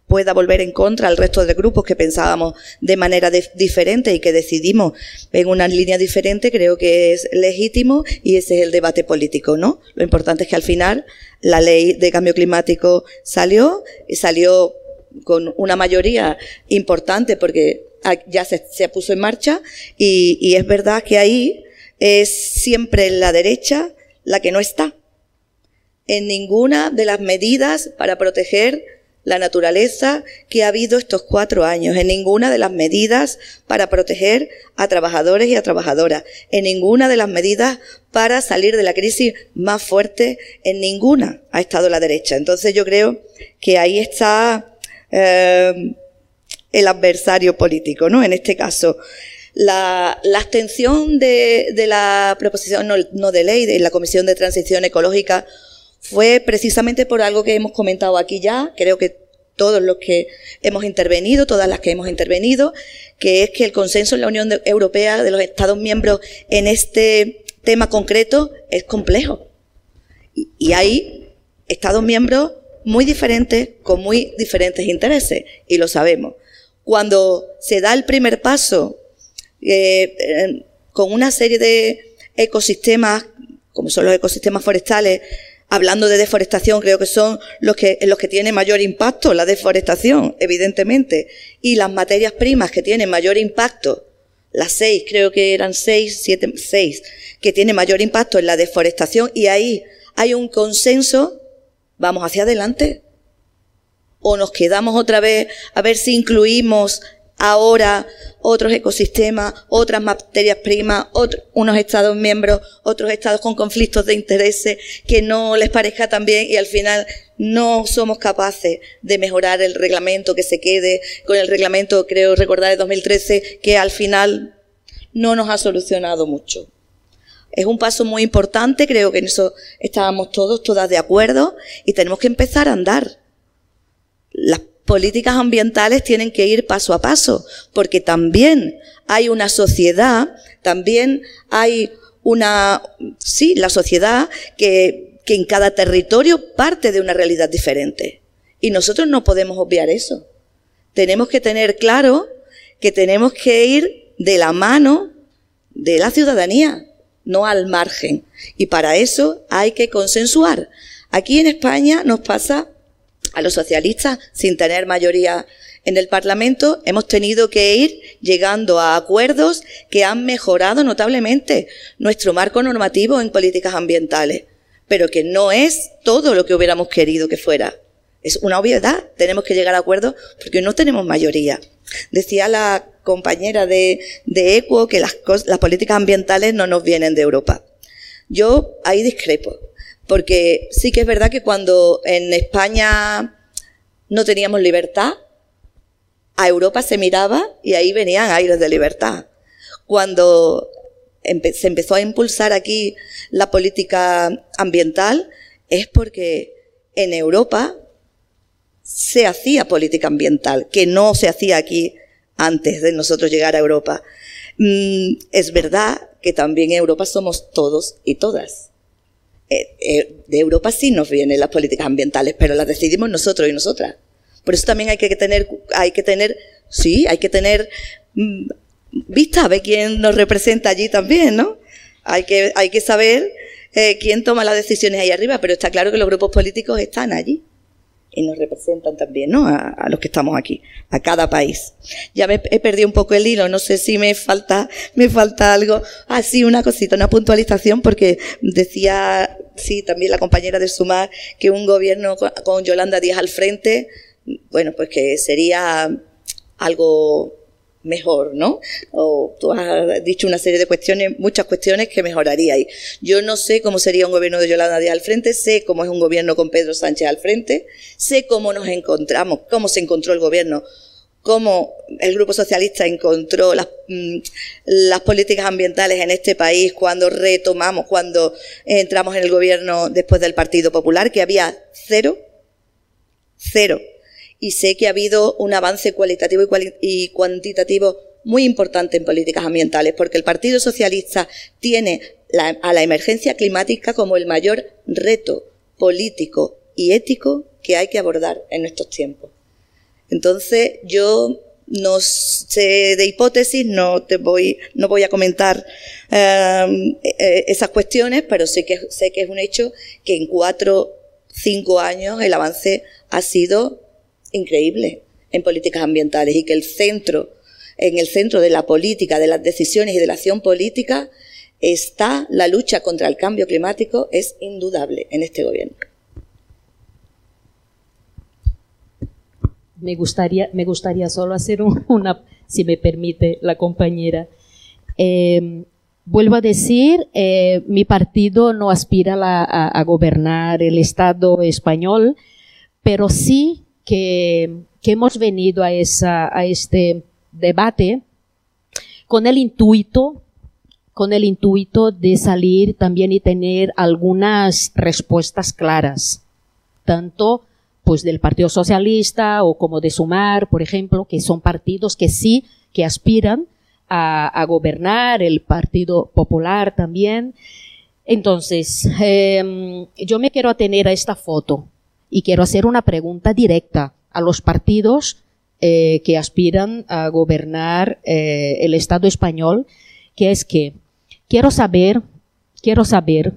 [SPEAKER 6] pueda volver en contra al resto de grupos que pensábamos de manera diferente y que decidimos en una línea diferente, creo que es legítimo y ese es el debate político, ¿no? Lo importante es que al final la ley de cambio climático salió y salió con una mayoría importante porque ya se, puso en marcha y es verdad que ahí es siempre la derecha la que no está en ninguna de las medidas para proteger la naturaleza que ha habido estos cuatro años, en ninguna de las medidas para proteger a trabajadores y a trabajadoras, en ninguna de las medidas para salir de la crisis más fuerte, en ninguna ha estado la derecha. Entonces yo creo que ahí está eh, el adversario político, ¿no? En este caso. La, abstención de, de, la proposición no de ley de la Comisión de Transición Ecológica fue precisamente por algo que hemos comentado aquí ya, creo que todos los que hemos intervenido, todas las que hemos intervenido, que es que el consenso en la Unión Europea de los Estados miembros en este tema concreto es complejo. Y, hay Estados miembros muy diferentes, con muy diferentes intereses, y lo sabemos. Cuando se da el primer paso eh, eh, con una serie de ecosistemas, como son los ecosistemas forestales, hablando de deforestación, creo que son los que, los que tienen mayor impacto, la deforestación, evidentemente, y las materias primas que tienen mayor impacto, las seis, creo que eran seis, siete, seis, que tienen mayor impacto en la deforestación, y ahí hay un consenso, vamos hacia adelante. O nos quedamos otra vez a ver si incluimos ahora otros ecosistemas, otras materias primas, unos estados miembros, otros estados con conflictos de intereses que no les parezca tan bien y al final no somos capaces de mejorar el reglamento, que se quede con el reglamento, creo recordar, de 2013, que al final no nos ha solucionado mucho. Es un paso muy importante, creo que en eso estábamos todos, todas de acuerdo, y tenemos que empezar a andar. Las políticas ambientales tienen que ir paso a paso, porque también hay una sociedad, también hay una, sí, la sociedad que, que en cada territorio parte de una realidad diferente. Y nosotros no podemos obviar eso. Tenemos que tener claro que tenemos que ir de la mano de la ciudadanía, no al margen. Y para eso hay que consensuar. Aquí en España nos pasa a los socialistas, sin tener mayoría en el Parlamento, hemos tenido que ir llegando a acuerdos que han mejorado notablemente nuestro marco normativo en políticas ambientales. pero que no es todo lo que hubiéramos querido que fuera. Es una obviedad, tenemos que llegar a acuerdos porque no tenemos mayoría. Decía la compañera de, de ECUO que las, las políticas ambientales no nos vienen de Europa. Yo ahí discrepo, porque sí que es verdad que cuando en España no teníamos libertad, a Europa se miraba y ahí venían aires de libertad. Cuando se empezó a impulsar aquí la política ambiental es porque en Europa se hacía política ambiental, que no se hacía aquí antes de nosotros llegar a Europa. Mm, es verdad que también en Europa somos todos y todas. Eh, eh, de Europa sí nos vienen las políticas ambientales, pero las decidimos nosotros y nosotras. Por eso también hay que tener, hay que tener, sí, hay que tener mm, vista a ver quién nos representa allí también, ¿no? Hay que, hay que saber eh, quién toma las decisiones ahí arriba, pero está claro que los grupos políticos están allí y nos representan también, ¿no? A, los que estamos aquí, a cada país. Ya me he perdido un poco el hilo, no sé si me falta, me falta algo. Ah, sí, una cosita, una puntualización, porque decía, sí, también la compañera de Sumar, que un gobierno con Yolanda Díaz al frente, bueno, pues que sería algo mejor, ¿no? O tú has dicho una serie de cuestiones, muchas cuestiones que mejoraría ahí. Yo no sé cómo sería un gobierno de Yolanda Díaz al frente, sé cómo es un gobierno con Pedro Sánchez al frente, sé cómo nos encontramos, cómo se encontró el gobierno, cómo el Grupo Socialista encontró las, mm, las políticas ambientales en este país cuando retomamos, cuando entramos en el gobierno después del Partido Popular, que había cero, cero y sé que ha habido un avance cualitativo y, cuantitativo muy importante en políticas ambientales, porque el Partido Socialista tiene a la emergencia climática como el mayor reto político y ético que hay que abordar en estos tiempos. Entonces, yo no sé de hipótesis, no te voy, no voy a comentar em, e, e, esas cuestiones, pero sé que, sé que es un hecho que en cuatro, cinco años el avance ha sido increíble en políticas ambientales y que el centro, en el centro de la política, de las decisiones y de la acción política, está la lucha contra el cambio climático, es indudable en este gobierno.
[SPEAKER 4] Me gustaría, me gustaría solo hacer una, si me permite la compañera. Eh, vuelvo a decir, eh, mi partido no aspira a gobernar el Estado español, pero sí que, hemos venido a, este debate con el intuito con el intuito de salir también y tener algunas respuestas claras, tanto pues del Partido Socialista o como de Sumar, por ejemplo, que son partidos que sí que aspiran a, gobernar, el Partido Popular también. Entonces, em, yo me quiero atener a esta foto y quiero hacer una pregunta directa a los partidos eh, que aspiran a gobernar eh, el Estado español, que es que quiero saber, quiero saber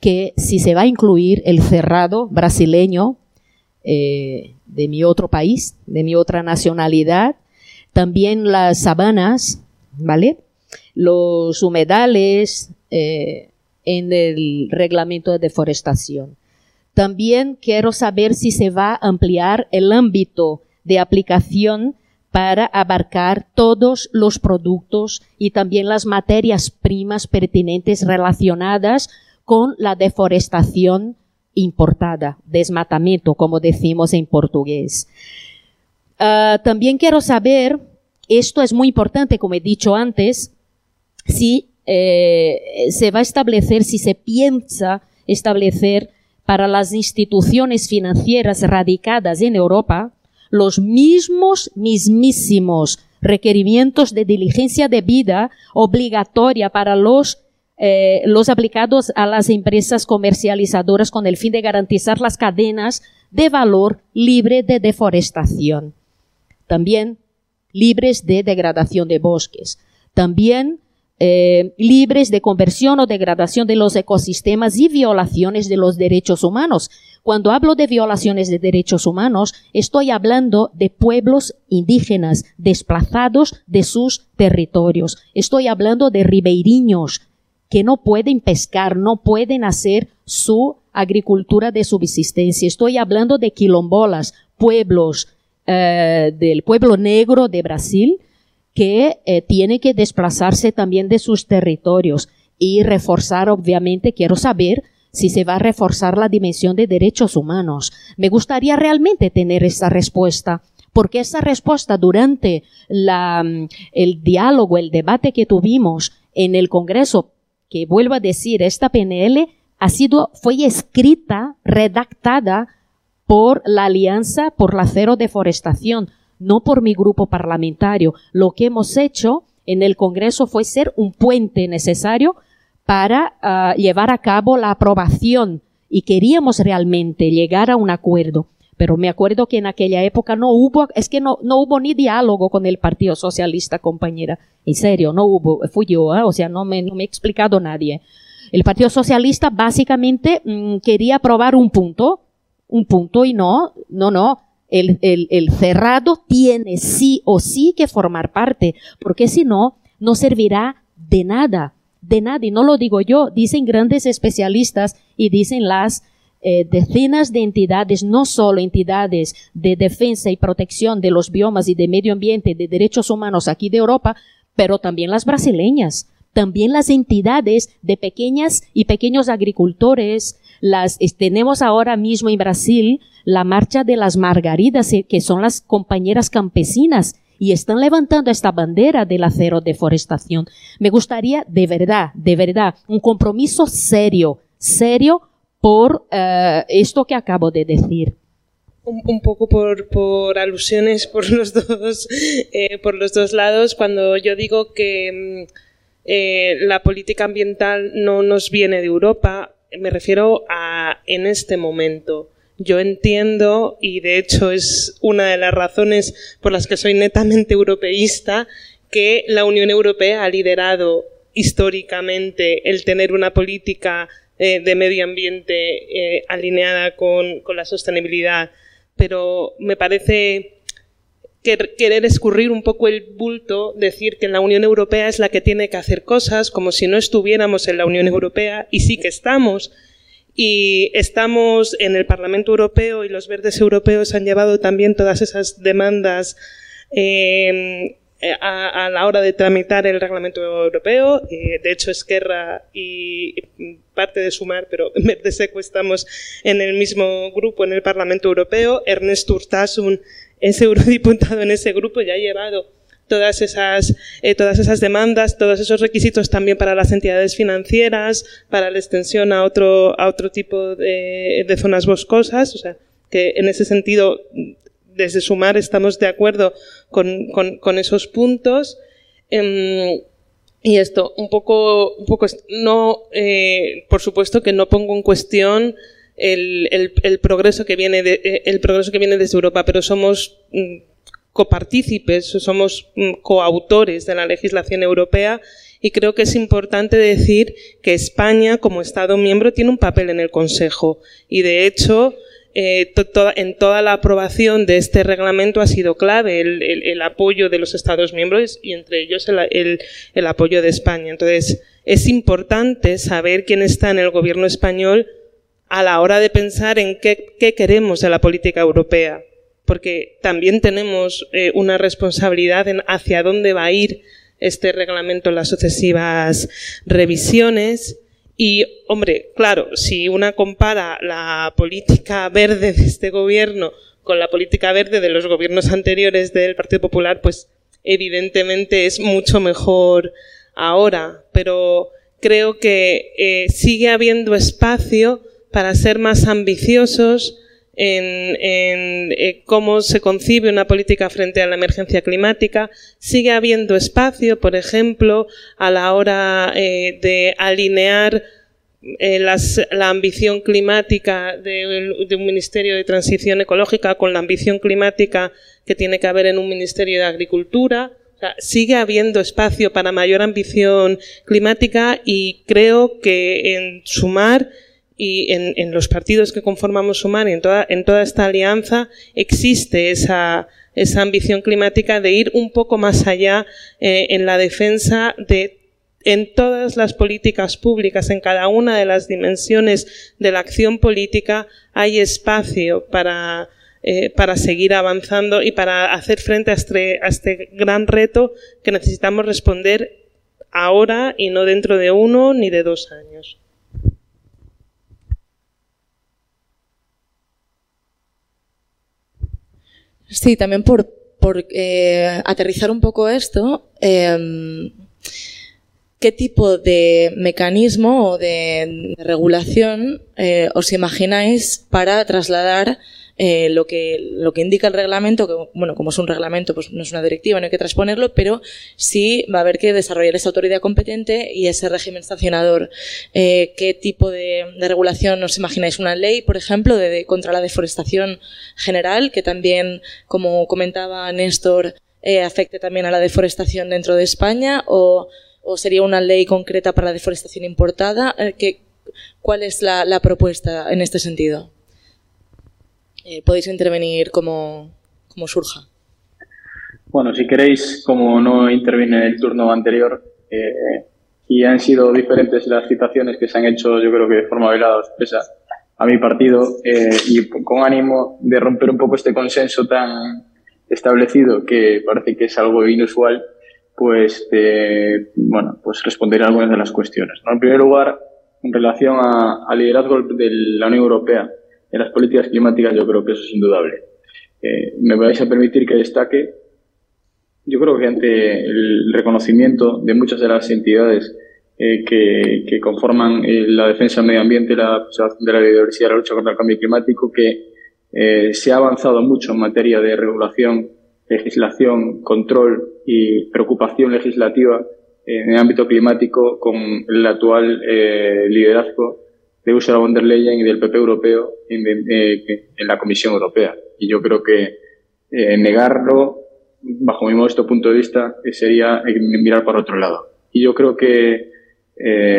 [SPEAKER 4] que si se va a incluir el cerrado brasileño eh, de mi otro país, de mi otra nacionalidad, también las sabanas, ¿vale? Los humedales en el reglamento de deforestación. También quiero saber si se va a ampliar el ámbito de aplicación para abarcar todos los productos y también las materias primas pertinentes relacionadas con la deforestación importada, desmatamiento, como decimos en portugués. Ah, también quiero saber, esto es muy importante, como he dicho antes, si eh, se va a establecer, si se piensa establecer para las instituciones financieras radicadas en Europa los mismos, mismísimos requerimientos de diligencia de vida obligatoria para los, eh, los aplicados a las empresas comercializadoras con el fin de garantizar las cadenas de valor libre de deforestación. También libres de degradación de bosques. También eh, libres de conversión o degradación de los ecosistemas y violaciones de los derechos humanos. Cuando hablo de violaciones de derechos humanos, estoy hablando de pueblos indígenas desplazados de sus territorios. Estoy hablando de ribeiriños que no pueden pescar, no pueden hacer su agricultura de subsistencia. Estoy hablando de quilombolas, pueblos eh, del pueblo negro de Brasil que eh, tiene que desplazarse también de sus territorios y reforzar, obviamente, quiero saber si se va a reforzar la dimensión de derechos humanos. Me gustaría realmente tener esa respuesta, porque esa respuesta durante mm, el diálogo, el debate que tuvimos en el Congreso, que vuelvo a decir, esta PNL ha sido, fue escrita, redactada por la Alianza por la Cero Deforestación, no por mi grupo parlamentario. Lo que hemos hecho en el Congreso fue ser un puente necesario para ah, llevar a cabo la aprobación y queríamos realmente llegar a un acuerdo. Pero me acuerdo que en aquella época no hubo, es que no, no hubo ni diálogo con el Partido Socialista, compañera. En serio, no hubo, fui yo, ¿eh? o sea, no me, no me ha explicado nadie. El Partido Socialista básicamente mm, quería aprobar un punto, un punto y no, no, no. El, cerrado tiene sí o sí que formar parte, porque si no, no servirá de nada de nadie, no lo digo yo, dicen grandes especialistas y dicen las eh, decenas de entidades, no solo entidades de defensa y protección de los biomas y de medio ambiente, de derechos humanos aquí de Europa, pero también las brasileñas, también las entidades de pequeñas y pequeños agricultores, las tenemos ahora mismo en Brasil la marcha de las margaridas, eh, que son las compañeras campesinas y están levantando esta bandera de la cero deforestación. Me gustaría de verdad, de verdad, un compromiso serio, serio por uh, esto que acabo de decir.
[SPEAKER 3] Un, poco por, alusiones por los dos eh, por los dos lados cuando yo digo que mm, eh, la política ambiental no nos viene de Europa me refiero a en este momento. Yo entiendo, y de hecho es una de las razones por las que soy netamente europeísta, que la Unión Europea ha liderado históricamente el tener una política eh, de medio ambiente eh, alineada con, con, la sostenibilidad, pero me parece querer escurrir un poco el bulto, decir que la Unión Europea es la que tiene que hacer cosas como si no estuviéramos en la Unión Europea, y sí que estamos, y estamos en el Parlamento Europeo y los verdes europeos han llevado también todas esas demandas eh, a, a, la hora de tramitar el reglamento europeo. Eh, de hecho, Esquerra y parte de Sumar, pero Verde Seco estamos en el mismo grupo en el Parlamento Europeo. Ernest Urtasun es eurodiputado en ese grupo y ha llevado todas esas, eh, todas esas demandas, todos esos requisitos también para las entidades financieras, para la extensión a otro, a otro tipo de, de zonas boscosas. O sea, que en ese sentido, desde Sumar estamos de acuerdo con, con, esos puntos. Eh, y esto, un poco, un poco, no, eh, por supuesto que no pongo en cuestión el, progreso que viene eh, el progreso que viene desde Europa, pero somos mm, copartícipes, somos mm, coautores de la legislación europea y creo que es importante decir que España, como Estado miembro, tiene un papel en el Consejo y, de hecho, eh, en toda la aprobación de este reglamento ha sido clave el, apoyo de los Estados miembros y, entre ellos, el, el apoyo de España. Entonces, es importante saber quién está en el gobierno español a la hora de pensar en qué, queremos de la política europea porque también tenemos eh, una responsabilidad en hacia dónde va a ir este reglamento en las sucesivas revisiones. Y, hombre, claro, si una compara la política verde de este gobierno con la política verde de los gobiernos anteriores del Partido Popular, pues evidentemente es mucho mejor ahora. Pero creo que eh, sigue habiendo espacio para ser más ambiciosos, en, eh, cómo se concibe una política frente a la emergencia climática. Sigue habiendo espacio, por ejemplo, a la hora eh, de alinear eh, la ambición climática de, un Ministerio de Transición Ecológica con la ambición climática que tiene que haber en un Ministerio de Agricultura. Sigue habiendo espacio para mayor ambición climática y creo que en sumar y en, los partidos que conformamos Sumar y en toda, esta alianza existe esa, ambición climática de ir un poco más allá eh, en la defensa de en todas las políticas públicas, en cada una de las dimensiones de la acción política, hay espacio para, eh, para seguir avanzando y para hacer frente este, a este gran reto que necesitamos responder ahora y no dentro de uno ni de dos años.
[SPEAKER 1] Sí, también por, por eh, aterrizar un poco esto, eh, ¿qué tipo de mecanismo o de, regulación eh, os imagináis para trasladar eh, lo, que, lo que indica el reglamento, que bueno, como es un reglamento, pues no es una directiva, no hay que transponerlo, pero sí va a haber que desarrollar esa autoridad competente y ese régimen sancionador. Eh, ¿Qué tipo de, regulación os imagináis? ¿Una ley, por ejemplo, de, contra la deforestación general, que también, como comentaba Néstor, eh, afecte también a la deforestación dentro de España? ¿O, sería una ley concreta para la deforestación importada? ¿Cuál es la propuesta en este sentido? Eh, podéis intervenir como, como, surja.
[SPEAKER 2] Bueno, si queréis, como no intervine el turno anterior, eh, y han sido diferentes las citaciones que se han hecho, yo creo que de forma velada o expresa, a mi partido, eh, y con ánimo de romper un poco este consenso tan establecido, que parece que es algo inusual, pues, bueno, pues responderé a algunas de las cuestiones. En primer lugar, en relación al liderazgo de la Unión Europea en las políticas climáticas yo creo que eso es indudable. Eh, me vais a permitir que destaque, yo creo que ante el reconocimiento de muchas de las entidades eh, que, conforman eh, la defensa del medio ambiente, la preservación de la biodiversidad, la lucha contra el cambio climático, que se ha avanzado mucho en materia de regulación, legislación, control y preocupación legislativa en el ámbito climático con el actual liderazgo de Ursula von der Leyen y del PP europeo eh, en, la Comisión Europea. Y yo creo que eh, negarlo, bajo mi modesto punto de vista, eh, sería mirar por otro lado. Y yo creo que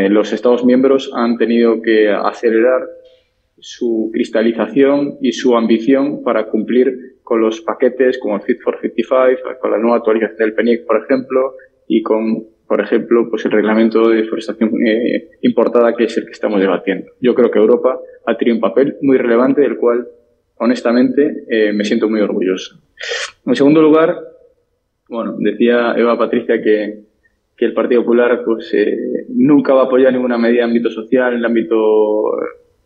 [SPEAKER 2] los Estados miembros han tenido que acelerar su cristalización y su ambición para cumplir con los paquetes como el Fit for 55, con la nueva actualización del PENIC, por ejemplo, y con por ejemplo, pues el reglamento de deforestación eh, importada, que es el que estamos debatiendo. Yo creo que Europa ha tenido un papel muy relevante, del cual, honestamente, eh, me siento muy orgulloso. En segundo lugar, bueno, decía Eva Patricia que, que el Partido Popular pues, eh, nunca va a apoyar ninguna medida en el ámbito social, en el ámbito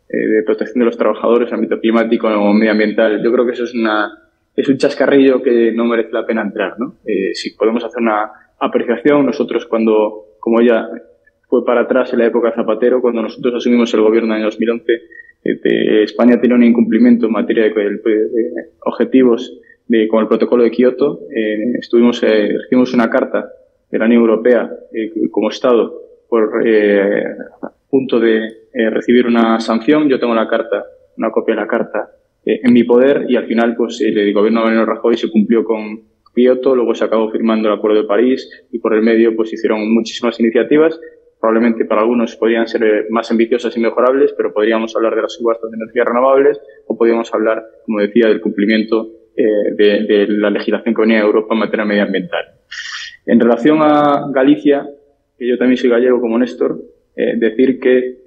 [SPEAKER 2] de protección de los trabajadores, en el ámbito climático o medioambiental. Yo creo que eso es una es un chascarrillo que no merece la pena entrar, ¿no? si podemos hacer una apreciación. Nosotros cuando, como ya fue para atrás en la época de Zapatero, cuando nosotros asumimos el gobierno en el 2011, eh, España tenía un incumplimiento en materia de, objetivos de, con el protocolo de Kioto. Eh, estuvimos, eh, recibimos una carta de la Unión Europea como Estado por punto de recibir una sanción. Yo tengo la carta, una copia de la carta en mi poder y al final pues el gobierno de Mariano Rajoy se cumplió con, Kioto, luego se acabó firmando el Acuerdo de París y por el medio pues hicieron muchísimas iniciativas. Probablemente para algunos podrían ser eh, más ambiciosas y mejorables, pero podríamos hablar de las subastas de energías renovables o podríamos hablar, como decía, del cumplimiento eh, de, la legislación que venía de Europa en materia medioambiental. En relación a Galicia, que yo también soy gallego como Néstor, eh, decir que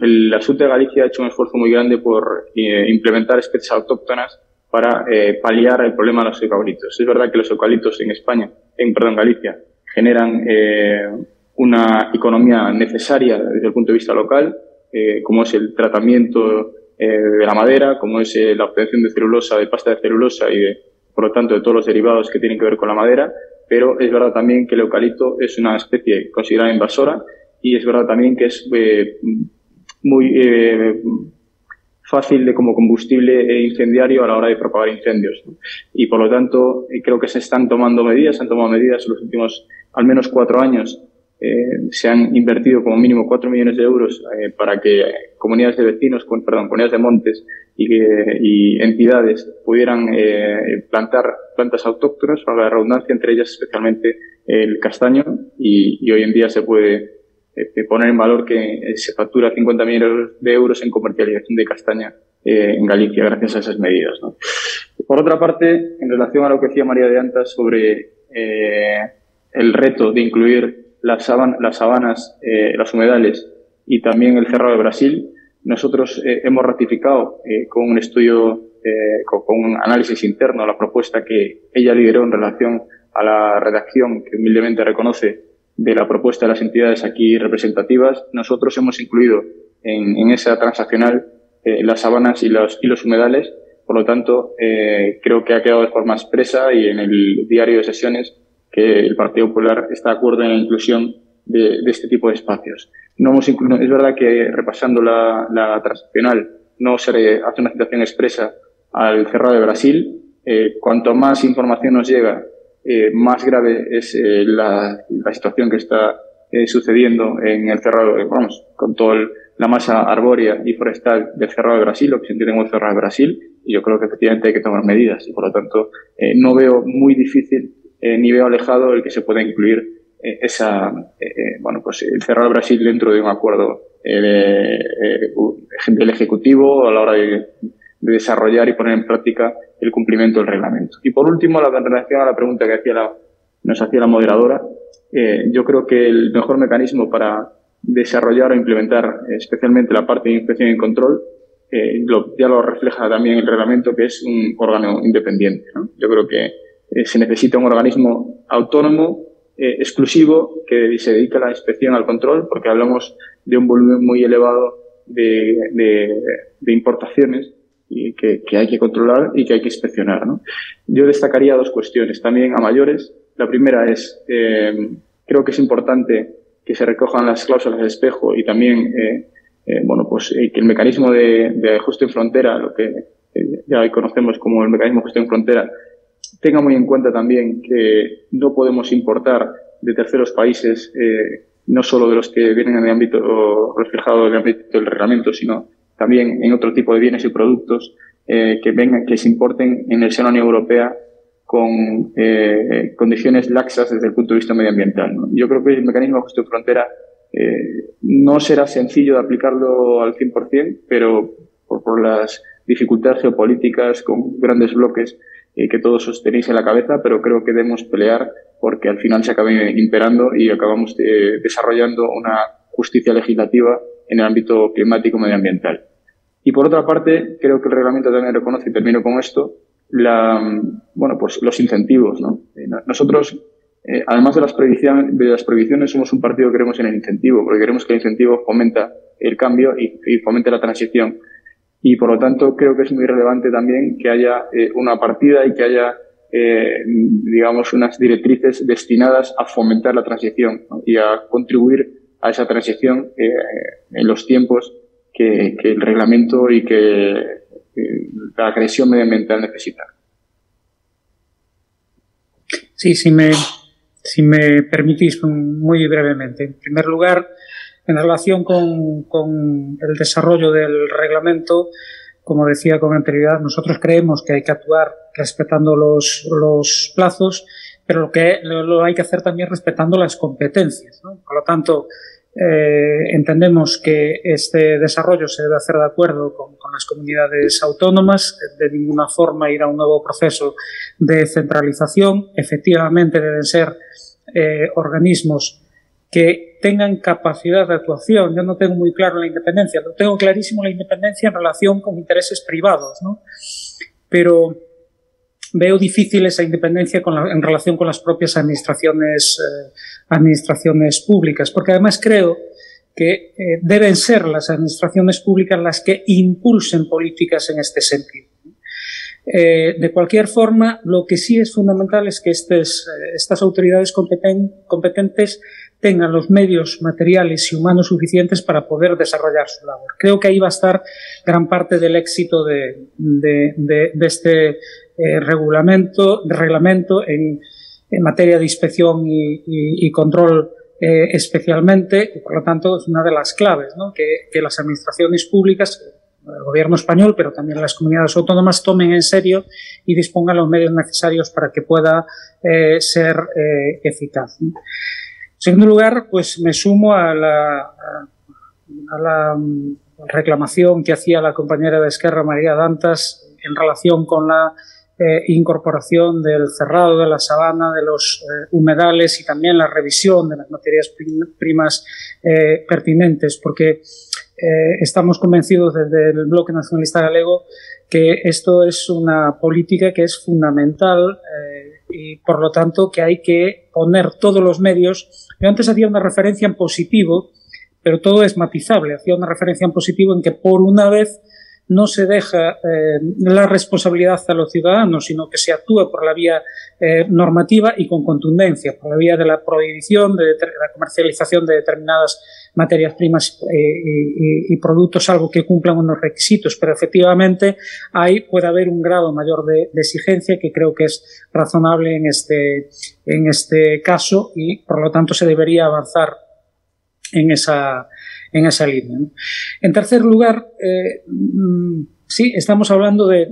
[SPEAKER 2] el asunto de Galicia ha hecho un esfuerzo muy grande por implementar especies autóctonas para eh, paliar el problema de los eucaliptos. Es verdad que los eucaliptos en España, en perdón, Galicia, generan eh, una economía necesaria desde el punto de vista local, eh, como es el tratamiento de la madera, como es la obtención de celulosa, de pasta de celulosa y de, por lo tanto, de todos los derivados que tienen que ver con la madera, pero es verdad también que el eucalipto es una especie considerada invasora y es verdad también que es muy fácil de como combustible e incendiario a la hora de propagar incendios. Y por lo tanto, eh, creo que se están tomando medidas, se han tomado medidas en los últimos al menos cuatro años. Eh, se han invertido como mínimo cuatro millones de euros eh, para que comunidades de vecinos, perdón, comunidades de montes y, y entidades pudieran plantar plantas autóctonas, para la redundancia, entre ellas especialmente el castaño, y, y hoy en día se puede eh, poner en valor que eh, se factura 50 millones de euros en comercialización de castaña eh, en Galicia gracias a esas medidas. Por otra parte, en relación a lo que decía María de Antas sobre el reto de incluir las, las sabanas, eh, los humedales y también el cerrado de Brasil, nosotros eh, hemos ratificado eh, con un estudio, con, un análisis interno la propuesta que ella lideró en relación a la redacción que humildemente reconoce de la propuesta de las entidades aquí representativas. Nosotros hemos incluido en, en esa transaccional las sabanas y los, y los humedales. Por lo tanto, creo que ha quedado de forma expresa y en el diario de sesiones que el Partido Popular está de acuerdo en la inclusión de, este tipo de espacios. No hemos es verdad que repasando la, la transaccional no se hace una citación expresa al cerrado de Brasil. Eh, cuanto más información nos llega, eh, más grave es eh, la, situación que está sucediendo en el cerrado, vamos, con toda la masa arbórea y forestal del cerrado de Brasil, lo que se entiende como el cerrado de Brasil, y yo creo que efectivamente hay que tomar medidas y por lo tanto no veo muy difícil eh, ni veo alejado el que se pueda incluir eh, esa, eh, bueno, pues el cerrar Brasil dentro de un acuerdo del Ejecutivo a la hora de, desarrollar y poner en práctica el cumplimiento del reglamento. Y por último, la, relación a la pregunta que hacía la, nos hacía la moderadora, yo creo que el mejor mecanismo para desarrollar o implementar especialmente la parte de inspección y control ya lo refleja también el reglamento, que es un órgano independiente. ¿no? Yo creo que eh, se necesita un organismo autónomo, eh, exclusivo, que se dedique a la inspección, al control, porque hablamos de un volumen muy elevado de, de, importaciones y que, hay que controlar y que hay que inspeccionar. ¿no? Yo destacaría dos cuestiones, también a mayores. La primera es, eh, creo que es importante que se recojan las cláusulas de espejo y también, eh, eh, bueno, pues que el mecanismo de, de ajuste en frontera, lo que ya conocemos como el mecanismo de ajuste en frontera, tenga muy en cuenta también que no podemos importar de terceros países, no solo de los que vienen en el ámbito reflejado en el ámbito del reglamento, sino también en otro tipo de bienes y productos eh, que vengan, que se importen en el seno de la Unión Europea con eh, condiciones laxas desde el punto de vista medioambiental. Yo creo que el mecanismo de ajuste de frontera eh, no será sencillo de aplicarlo al 100%, pero por, por las dificultades geopolíticas con grandes bloques que todos sostenéis en la cabeza, pero creo que debemos pelear porque al final se acabe imperando y acabamos desarrollando una justicia legislativa en el ámbito climático medioambiental. Y por otra parte, creo que el reglamento también reconoce, y termino con esto, la, bueno, pues los incentivos, ¿no? Eh, nosotros, eh, además de las, de las prohibiciones, somos un partido que creemos en el incentivo, porque queremos que el incentivo fomenta el cambio y, y fomente la transición y por lo tanto creo que es muy relevante también que haya eh, una partida y que haya, digamos, unas directrices destinadas a fomentar la transición y a contribuir a esa transición eh, en los tiempos que, el reglamento y que la agresión medioambiental necesita.
[SPEAKER 5] Sí, si me, si me permitís muy brevemente. En primer lugar, en relación con, con el desarrollo del reglamento, como decía con anterioridad, nosotros creemos que hay que actuar respetando los, los plazos, pero lo que lo hay que hacer también respetando las competencias. Por lo tanto, eh, entendemos que este desarrollo se debe hacer de acuerdo con, las comunidades autónomas, de ninguna forma ir a un nuevo proceso de centralización. Efectivamente, deben ser eh, organismos que tengan capacidad de actuación. Yo no tengo muy claro la independencia, tengo clarísimo la independencia en relación con intereses privados, ¿no? Pero veo difícil esa independencia en relación con las propias administraciones, eh, públicas, porque además creo que eh, deben ser las administraciones públicas las que impulsen políticas en este sentido. Eh, de cualquier forma, lo que sí es fundamental es que estas autoridades competen, competentes tengan los medios materiales y humanos suficientes para poder desarrollar su labor. Creo que ahí va a estar gran parte del éxito de, de, de, de este eh, reglamento en, materia de inspección y, control eh, especialmente, y por lo tanto es una de las claves, que, las administraciones públicas, el gobierno español, pero también las comunidades autónomas tomen en serio y dispongan los medios necesarios para que pueda eh, ser eficaz. Segundo lugar, pues me sumo a la, a la reclamación que hacía la compañera de Esquerra, María Dantas, en relación con la eh, incorporación del cerrado, de la sabana, de los eh, humedales y también la revisión de las materias primas eh, pertinentes, porque estamos convencidos desde el Bloque Nacionalista Galego que esto es una política que es fundamental y por lo tanto que hay que poner todos los medios. Yo antes hacía una referencia en positivo, pero todo es matizable. Hacía una referencia en positivo en que por una vez no se deja eh, la responsabilidad a los ciudadanos, sino que se actúa por la vía eh, normativa y con contundencia, por la vía de la prohibición de, la comercialización de determinadas materias primas eh, y, productos, salvo que cumplan unos requisitos. Pero efectivamente ahí puede haber un grado mayor de, de exigencia que creo que es razonable en este, en este caso y por lo tanto se debería avanzar en esa, en esa línea. En tercer lugar, eh, mm, sí, estamos hablando de,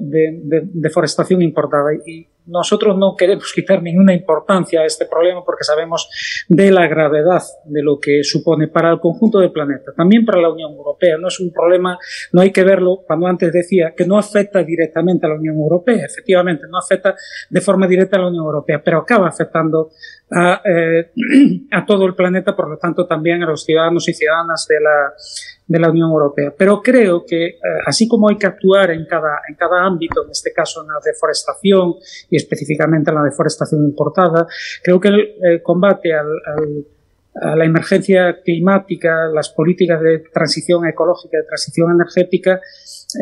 [SPEAKER 5] deforestación importada y nosotros no queremos quitar ninguna importancia a este problema porque sabemos de la gravedad de lo que supone para el conjunto del planeta, también para la Unión Europea. No es un problema, no hay que verlo, cuando antes decía que no afecta directamente a la Unión Europea, efectivamente, no afecta de forma directa a la Unión Europea, pero acaba afectando a, eh, todo el planeta, por lo tanto también a los ciudadanos y ciudadanas de la, de la Unión Europea. Pero creo que eh, así como hay que actuar en cada, en cada ámbito, en este caso en la deforestación y específicamente en la deforestación importada, creo que el, combate al, a la emergencia climática, las políticas de transición ecológica, de transición energética,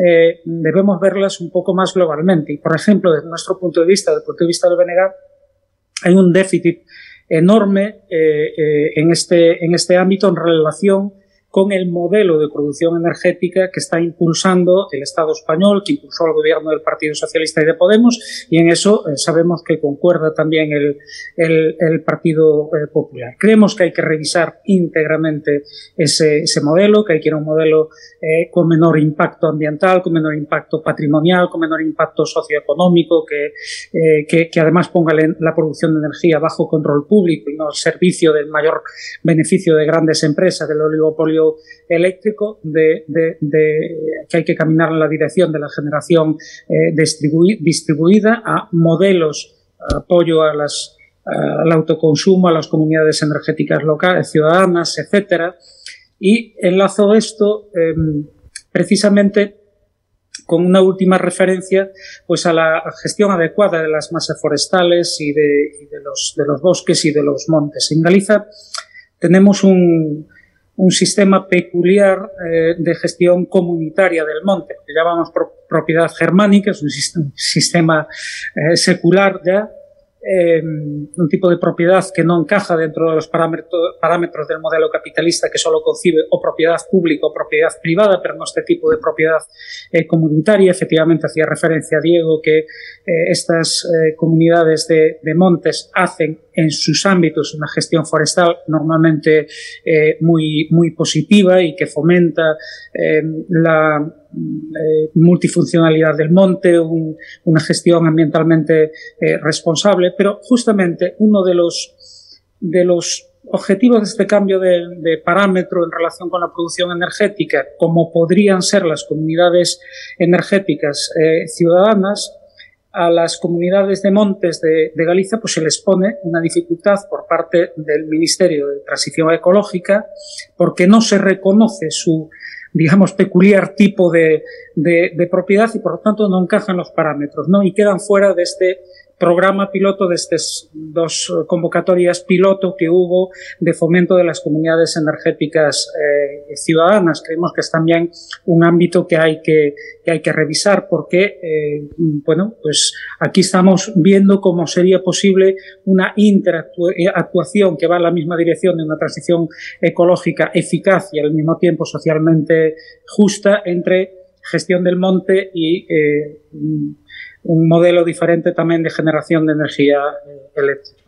[SPEAKER 5] eh, debemos verlas un poco más globalmente. Y, por ejemplo, desde nuestro punto de vista, desde el punto de vista del BNG, hay un déficit enorme eh, en, este, en este ámbito en relación con el modelo de producción energética que está impulsando el Estado español, que impulsó el gobierno del Partido Socialista y de Podemos, y en eso eh, sabemos que concuerda también el, Partido eh, Popular. Creemos que hay que revisar íntegramente ese, ese modelo, que hay que ir a un modelo eh, con menor impacto ambiental, con menor impacto patrimonial, con menor impacto socioeconómico, que, que, que, además ponga la producción de energía bajo control público y no al servicio del mayor beneficio de grandes empresas, del oligopolio eléctrico, de, que hay que caminar en la dirección de la generación eh, distribuida a modelos, apoyo a las, al autoconsumo, a las comunidades energéticas locales, ciudadanas, etcétera. Y enlazo esto em, precisamente con una última referencia pues a la gestión adecuada de las masas forestales y de, los, de los bosques y de los montes. En Galicia tenemos un, un sistema peculiar eh, de gestión comunitaria del monte, que llamamos propiedad germánica, es un sistema, eh, secular ya, eh, un tipo de propiedad que no encaja dentro de los parámetros, del modelo capitalista que solo concibe o propiedad pública o propiedad privada, pero no este tipo de propiedad eh, comunitaria. Efectivamente, hacía referencia a Diego que eh, estas comunidades de, montes hacen en sus ámbitos una gestión forestal normalmente muy, muy positiva y que fomenta la eh, multifuncionalidad del monte, una gestión ambientalmente eh, responsable, pero justamente uno de los, de los objetivos de este cambio de, parámetro en relación con la producción energética, como podrían ser las comunidades energéticas eh, ciudadanas, a las comunidades de montes de, de, Galicia pues se les pone una dificultad por parte del Ministerio de Transición Ecológica porque no se reconoce su digamos, peculiar tipo de, de, propiedad y por lo tanto no encajan los parámetros, ¿no? Y quedan fuera de este programa piloto de estas dos convocatorias piloto que hubo de fomento de las comunidades energéticas eh, ciudadanas. Creemos que es también un ámbito que hay que, que hay que revisar porque, eh, bueno, pues aquí estamos viendo cómo sería posible una interactuación que va en la misma dirección de una transición ecológica eficaz y al mismo tiempo socialmente justa entre gestión del monte y eh, un modelo diferente también de generación de energía eh, eléctrica.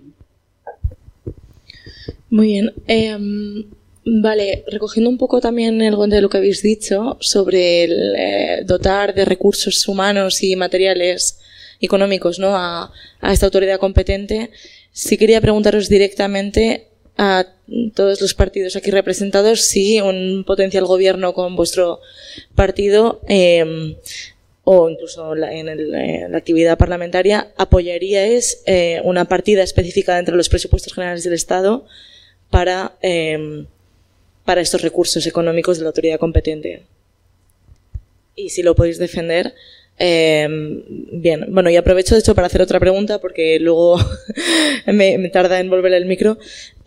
[SPEAKER 1] Muy bien. Em, vale, recogiendo un poco también el de lo que habéis dicho sobre el, eh, dotar de recursos humanos y materiales económicos ¿no? a, a, esta autoridad competente, sí quería preguntaros directamente a todos los partidos aquí representados si un potencial gobierno con vuestro partido eh, o incluso en, la actividad parlamentaria, apoyaríais eh, una partida específica dentro de los presupuestos generales del Estado para, em, para estos recursos económicos de la autoridad competente. Y si lo podéis defender, em, bien, bueno, y aprovecho de hecho para hacer otra pregunta porque luego me, tarda en volver el micro.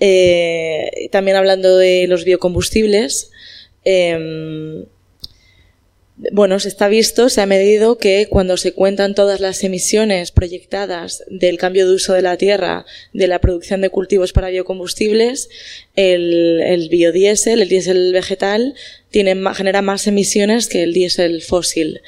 [SPEAKER 1] Eh, también hablando de los biocombustibles, eh, bueno, se está visto, se ha medido que cuando se cuentan todas las emisiones proyectadas del cambio de uso de la tierra, de la producción de cultivos para biocombustibles, el, el biodiesel, el diésel vegetal, genera más emisiones que el diésel fósil.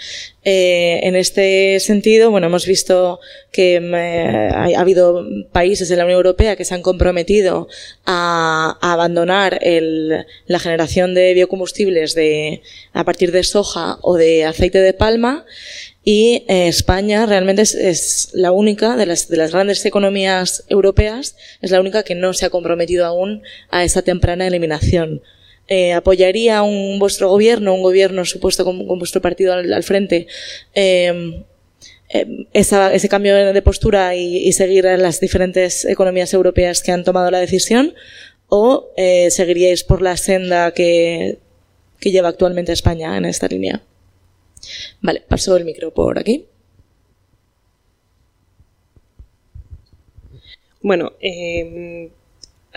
[SPEAKER 1] Eh, en este sentido, bueno, hemos visto que mm, eh, ha, habido países de la Unión Europea que se han comprometido a, abandonar la generación de biocombustibles a partir de soja o de aceite de palma y eh, España realmente es, es, la única de las, de las grandes economías europeas, es la única que no se ha comprometido aún a esa temprana eliminación eh, apoyaría un vuestro gobierno, un gobierno supuesto con, vuestro partido al, frente, eh, eh, ese cambio de postura y, seguir a las diferentes economías europeas que han tomado la decisión, o seguiríais por la senda que, que lleva actualmente España en esta línea. Vale, paso el micro por aquí.
[SPEAKER 3] Bueno, eh,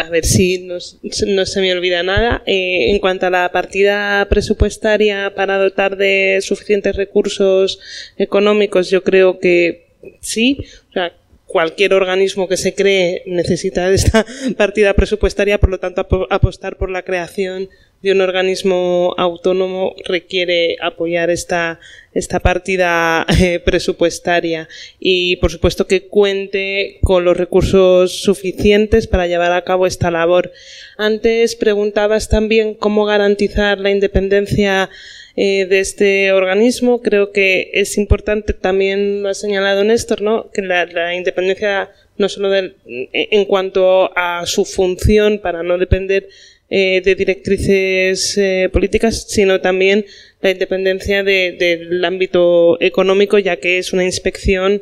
[SPEAKER 3] a ver si no, se me olvida nada. Eh, en cuanto a la partida presupuestaria para dotar de suficientes recursos económicos, yo creo que sí. O sea, cualquier organismo que se cree necesita esta partida presupuestaria, por lo tanto, apostar por la creación de un organismo autónomo requiere apoyar esta, esta partida eh, presupuestaria y, por supuesto, que cuente con los recursos suficientes para llevar a cabo esta labor. Antes preguntabas también cómo garantizar la independencia eh, de este organismo. Creo que es importante, también lo ha señalado Néstor, ¿no? que la, la independencia no solo en cuanto a su función para no depender eh, de directrices eh, políticas, sino también la independencia del ámbito económico, ya que es una inspección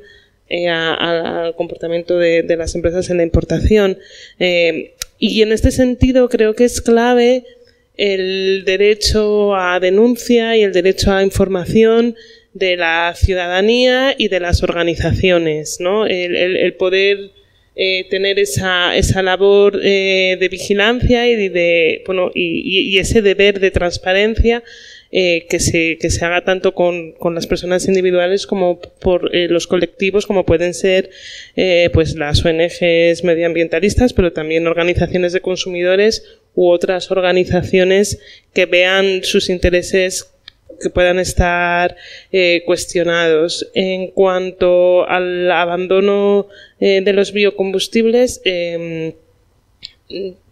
[SPEAKER 3] eh, al comportamiento de, las empresas en la importación. y en este sentido creo que es clave el derecho a denuncia y el derecho a información de la ciudadanía y de las organizaciones, ¿no? el poder eh, tener esa, esa labor eh, de vigilancia y, de, bueno, y, ese deber de transparencia eh, que, se, que se haga tanto con, con las personas individuales como por los colectivos, como pueden ser pues las ONGs medioambientalistas, pero también organizaciones de consumidores u otras organizaciones que vean sus intereses que puedan estar eh, cuestionados. En cuanto al abandono eh, de los biocombustibles, em,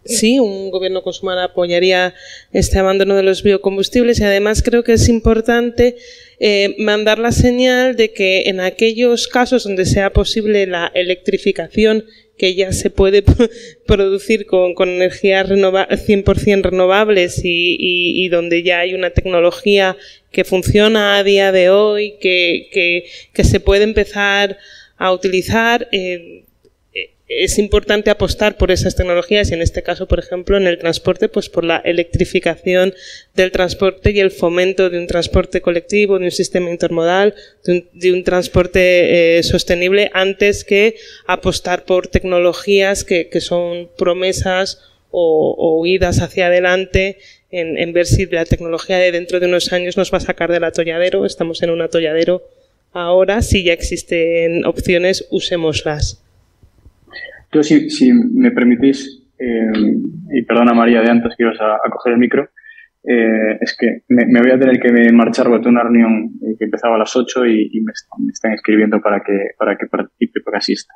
[SPEAKER 3] sí, un gobierno consumado apoyaría este abandono de los biocombustibles y además creo que es importante eh, mandar la señal de que en aquellos casos donde sea posible la electrificación que ya se puede producir con, con energías renova 100% renovables y, y, donde ya hay una tecnología que funciona a día de hoy, que, que, se puede empezar a utilizar. Eh, es importante apostar por esas tecnologías y en este caso, por ejemplo, en el transporte, pues por la electrificación del transporte y el fomento de un transporte colectivo, de un sistema intermodal, de un, transporte eh, sostenible antes que apostar por tecnologías que, que son promesas o, o, huidas hacia adelante en, en ver si la tecnología de dentro de unos años nos va a sacar del atolladero. Estamos en un atolladero ahora. Si ya existen opciones, usémoslas.
[SPEAKER 2] Yo, si, si me permitís, eh, y perdona María de antes que ibas a, coger el micro, eh, es que me, voy a tener que marchar porque una reunión eh, que empezaba a las 8 y, me, están, escribiendo para que, para que participe, para que asista.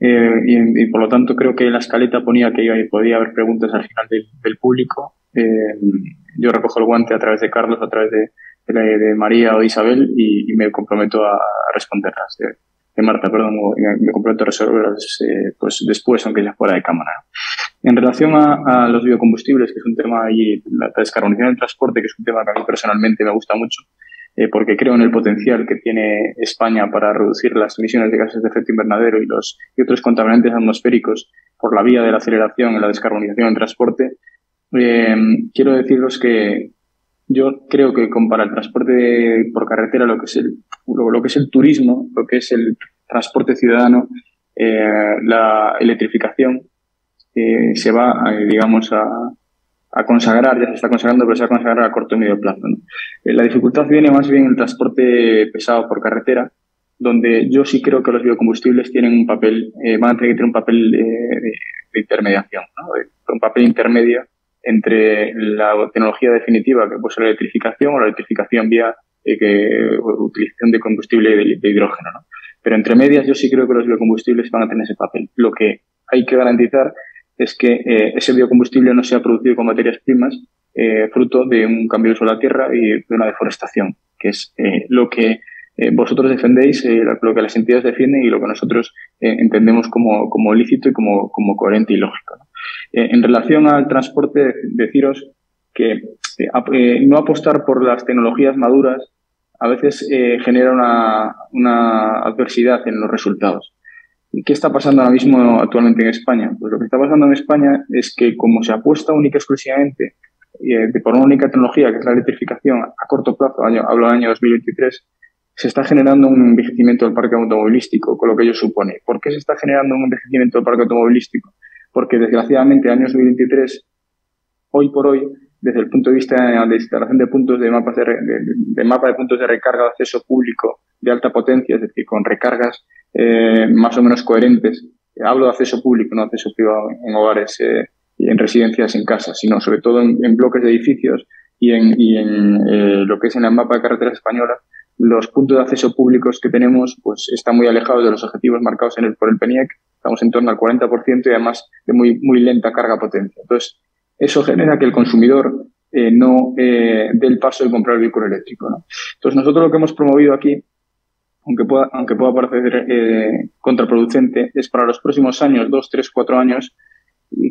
[SPEAKER 2] y, por lo tanto creo que la escaleta ponía que podía haber preguntas al final del, público. yo recojo el guante a través de Carlos, a través de, de, María o de Isabel y, me comprometo a responderlas de Marta, perdón, me comprometo a resolverlas eh, pues después, aunque ya fuera de cámara. En relación a, los biocombustibles, que es un tema ahí, la descarbonización del transporte, que es un tema que a mí personalmente me gusta mucho, eh, porque creo en el potencial que tiene España para reducir las emisiones de gases de efecto invernadero y los y otros contaminantes atmosféricos por la vía de la aceleración y la descarbonización del transporte. Eh, quiero deciros que yo creo que para el transporte por carretera, lo que es el, lo, que es el turismo, lo que es el transporte ciudadano, eh, la electrificación eh, se va, digamos, a, a consagrar, ya se está consagrando, pero se va a consagrar a corto y medio plazo. Eh, la dificultad viene más bien en el transporte pesado por carretera, donde yo sí creo que los biocombustibles tienen un papel, eh, van a tener que tener un papel de, intermediación, un papel intermedio entre la tecnología definitiva, que puede ser la electrificación o la electrificación vía eh, utilización de combustible de, hidrógeno. Pero entre medias yo sí creo que los biocombustibles van a tener ese papel. Lo que hay que garantizar es que eh, ese biocombustible no sea producido con materias primas eh, fruto de un cambio de uso de la tierra y de una deforestación, que es eh, lo que vosotros defendéis, lo que las entidades defienden y lo que nosotros entendemos como, como lícito y como, como coherente y lógico. En relación al transporte, deciros que no apostar por las tecnologías maduras a veces genera una, adversidad en los resultados. ¿Qué está pasando ahora mismo actualmente en España? Pues lo que está pasando en España es que como se apuesta única y exclusivamente eh, por una única tecnología, que es la electrificación, a corto plazo, hablo del año 2023, se está generando un envejecimiento del parque automovilístico, con lo que ello supone. ¿Por qué se está generando un envejecimiento del parque automovilístico? Porque desgraciadamente, el año 2023, hoy por hoy, desde el punto de vista de instalación de puntos de mapas de, mapa de puntos de recarga de acceso público de alta potencia, es decir, con recargas eh, más o menos coherentes. Hablo de acceso público, no acceso privado en hogares eh, y en residencias en casa, sino sobre todo en, bloques de edificios y en, eh, lo que es en el mapa de carreteras españolas, los puntos de acceso públicos que tenemos pues están muy alejados de los objetivos marcados en el, por el PENIEC, estamos en torno al 40% y además de muy, muy lenta carga potencia. Entonces, eso genera que el consumidor no dé el paso de comprar el vehículo eléctrico. Entonces, nosotros lo que hemos promovido aquí aunque pueda, aunque pueda parecer eh, contraproducente, es para los próximos años, dos, tres, cuatro años,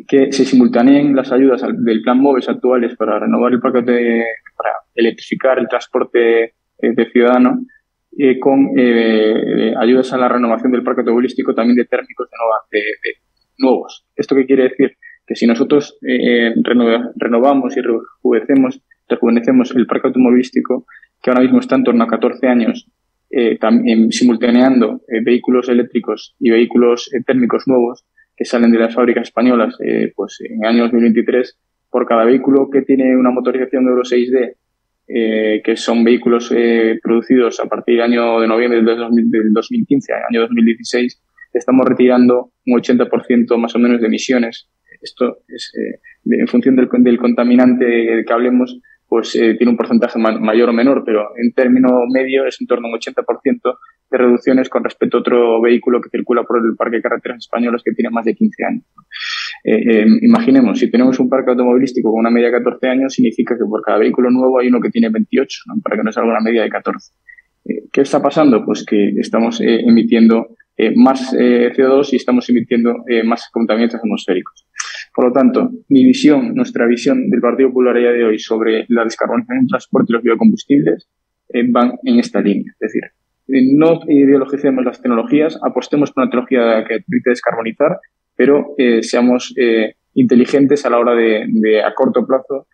[SPEAKER 2] que se simultaneen las ayudas del plan MOVES actuales para renovar el parque de, para electrificar el transporte eh, de ciudadano, eh, con eh, ayudas a la renovación del parque automovilístico también de térmicos de, de, nuevos. ¿Esto qué quiere decir? Que si nosotros renovamos y rejuvenecemos, rejuvenecemos el parque automovilístico, que ahora mismo está en torno a 14 años, eh, también simultaneando eh, vehículos eléctricos y vehículos eh, térmicos nuevos que salen de las fábricas españolas pues en el año 2023 por cada vehículo que tiene una motorización de Euro 6D que son vehículos producidos a partir del año de noviembre del, 2015 al año 2016 estamos retirando un 80% más o menos de emisiones. Esto es en función del, del contaminante que hablemos pues eh, tiene un porcentaje mayor o menor, pero en término medio es en torno a un 80% reducciones con respecto a otro vehículo que circula por el parque de carreteras españolas que tiene más de 15 años. Eh, eh, imaginemos, si tenemos un parque automovilístico con una media de 14 años, significa que por cada vehículo nuevo hay uno que tiene 28, para que no salga una media de 14. ¿Qué está pasando? Pues que estamos emitiendo más CO2 y estamos emitiendo más contaminantes atmosféricos. Por lo tanto, mi visión, nuestra visión del Partido Popular a día de hoy sobre la descarbonización del transporte y los biocombustibles eh, van en esta línea. Es decir, eh, no ideologicemos las tecnologías, apostemos por una tecnología que permite descarbonizar, pero eh, seamos inteligentes a la hora de, a corto plazo,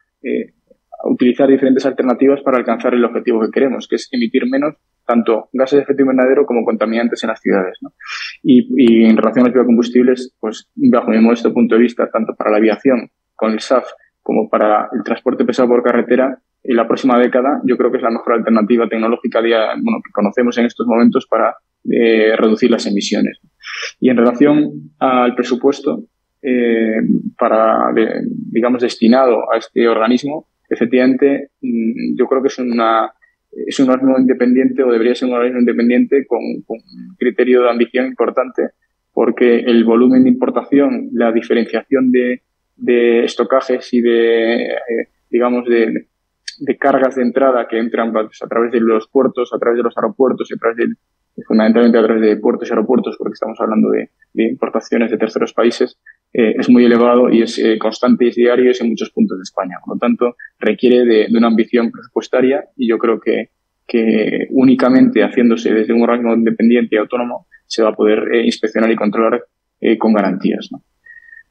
[SPEAKER 2] utilizar diferentes alternativas para alcanzar el objetivo que queremos, que es emitir menos tanto gases de efecto invernadero como contaminantes en las ciudades. ¿no? Y, en relación a los biocombustibles, pues bajo mi modesto punto de vista, tanto para la aviación con el SAF como para el transporte pesado por carretera, en la próxima década yo creo que es la mejor alternativa tecnológica bueno, que conocemos en estos momentos para eh, reducir las emisiones. Y en relación al presupuesto, eh, para, digamos, destinado a este organismo, efectivamente, mm, yo creo que es una es un organismo independiente o debería ser un organismo independiente con, un criterio de ambición importante, porque el volumen de importación, la diferenciación de, de estocajes y de, eh, digamos, de, de, cargas de entrada que entran a través de los puertos, a través de los aeropuertos y a través de, fundamentalmente a través de puertos y aeropuertos, porque estamos hablando de, importaciones de terceros países, eh, es muy elevado y es eh, constante y es diario y es en muchos puntos de España. Por lo tanto, requiere de, una ambición presupuestaria y yo creo que, que únicamente haciéndose desde un organismo independiente y autónomo se va a poder eh, inspeccionar y controlar con garantías.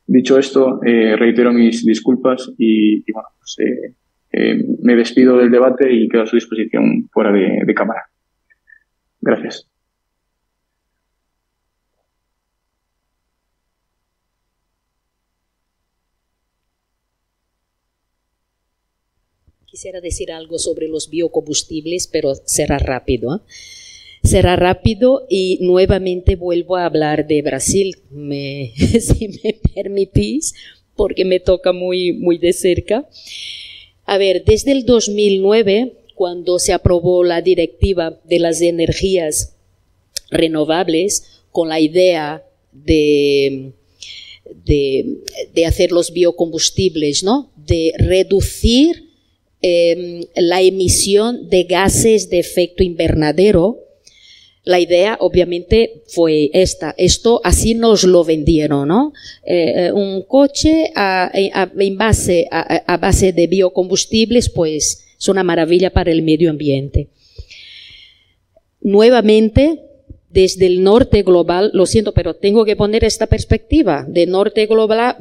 [SPEAKER 2] Dicho esto, reitero mis disculpas y, bueno, pues, me despido del debate y quedo a su disposición fuera de cámara. Gracias.
[SPEAKER 4] quisiera decir algo sobre los biocombustibles, pero será rápido. ¿eh? Será rápido y nuevamente vuelvo a hablar de Brasil, si me permitís, porque me toca muy, muy de cerca. A ver, desde el 2009, cuando se aprobó la directiva de las energías renovables, con la idea de, de, hacer los biocombustibles, ¿no? De reducir Em, la emisión de gases de efecto invernadero. La idea, obviamente, fue esta. Esto así nos lo vendieron, ¿no? Eh, eh, un coche en base, a, base de biocombustibles, pues es una maravilla para el medio ambiente. Nuevamente, desde el norte global, lo siento, pero tengo que poner esta perspectiva de norte global,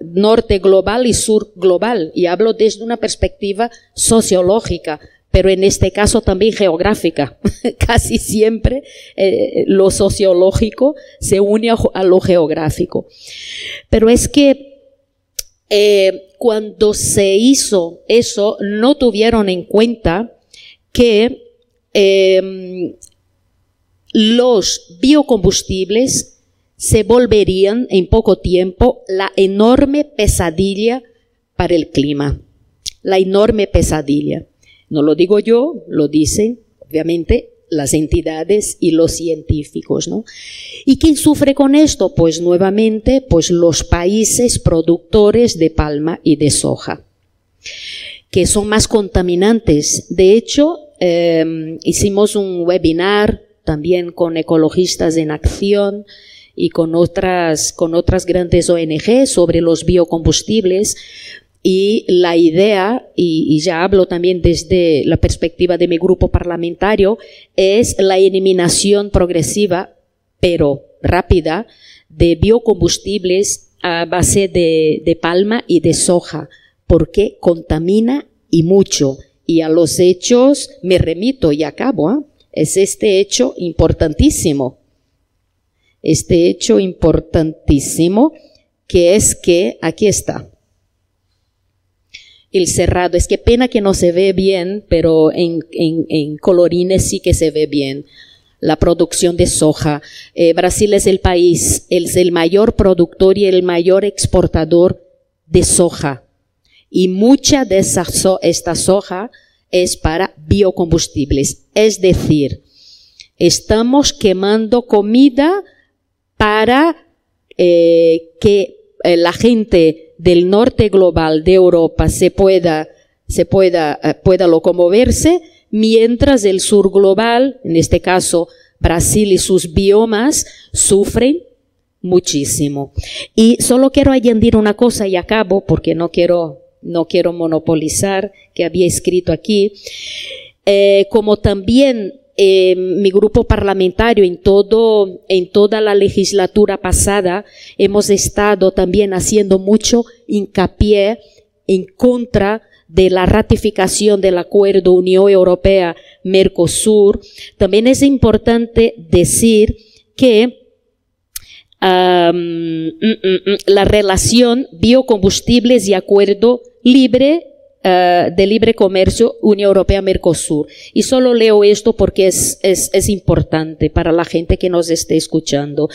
[SPEAKER 4] norte global y sur global, y hablo desde una perspectiva sociológica, pero en este caso también geográfica. Casi siempre eh, lo sociológico se une a, lo geográfico. Pero es que eh, cuando se hizo eso, no tuvieron en cuenta que eh, los biocombustibles se volverían en poco tiempo la enorme pesadilla para el clima. La enorme pesadilla. No lo digo yo, lo dicen, obviamente, las entidades y los científicos, ¿no? ¿Y quién sufre con esto? Pues nuevamente, pues los países productores de palma y de soja, que son más contaminantes. De hecho, eh, hicimos un webinar también con ecologistas en acción y con otras, con otras grandes ONG sobre los biocombustibles. Y la idea, y, ya hablo también desde la perspectiva de mi grupo parlamentario, es la eliminación progresiva, pero rápida, de biocombustibles a base de, de palma y de soja, porque contamina y mucho. Y a los hechos me remito y acabo. ¿eh? es este hecho importantísimo. Este hecho importantísimo que es que aquí está. El cerrado, es que pena que no se ve bien, pero en, colorines sí que se ve bien. La producción de soja. Eh, Brasil es el país, es el mayor productor y el mayor exportador de soja. Y mucha de esa esta soja es para biocombustibles. Es decir, estamos quemando comida para eh, que eh, la gente del norte global de Europa se pueda, se pueda, eh, pueda locomoverse, mientras el sur global, en este caso Brasil y sus biomas, sufren muchísimo. Y solo quiero añadir una cosa y acabo porque no quiero no quiero monopolizar, que había escrito aquí, eh, como también eh, mi grupo parlamentario en todo, en toda la legislatura pasada, hemos estado también haciendo mucho hincapié en contra de la ratificación del acuerdo Unión Europea-Mercosur. También es importante decir que mm, mm, mm, la relación biocombustibles y acuerdo libre eh, de libre comercio Unión Europea-Mercosur. Y solo leo esto porque es, es, es, importante para la gente que nos esté escuchando.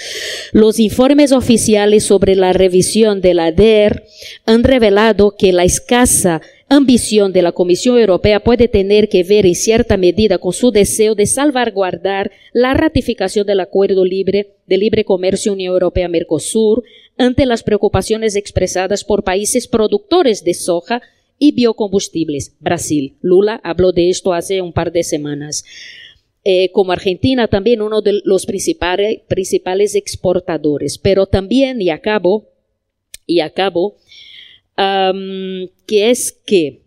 [SPEAKER 4] Los informes oficiales sobre la revisión de la DER han revelado que la escasa ambición de la Comisión Europea puede tener que ver en cierta medida con su deseo de salvaguardar la ratificación del acuerdo libre de libre comercio Unión Europea-Mercosur ante las preocupaciones expresadas por países productores de soja y biocombustibles. Brasil. Lula habló de esto hace un par de semanas. Eh, como Argentina, también uno de los principales, principales exportadores. Pero también, y acabo, y acabo, que es que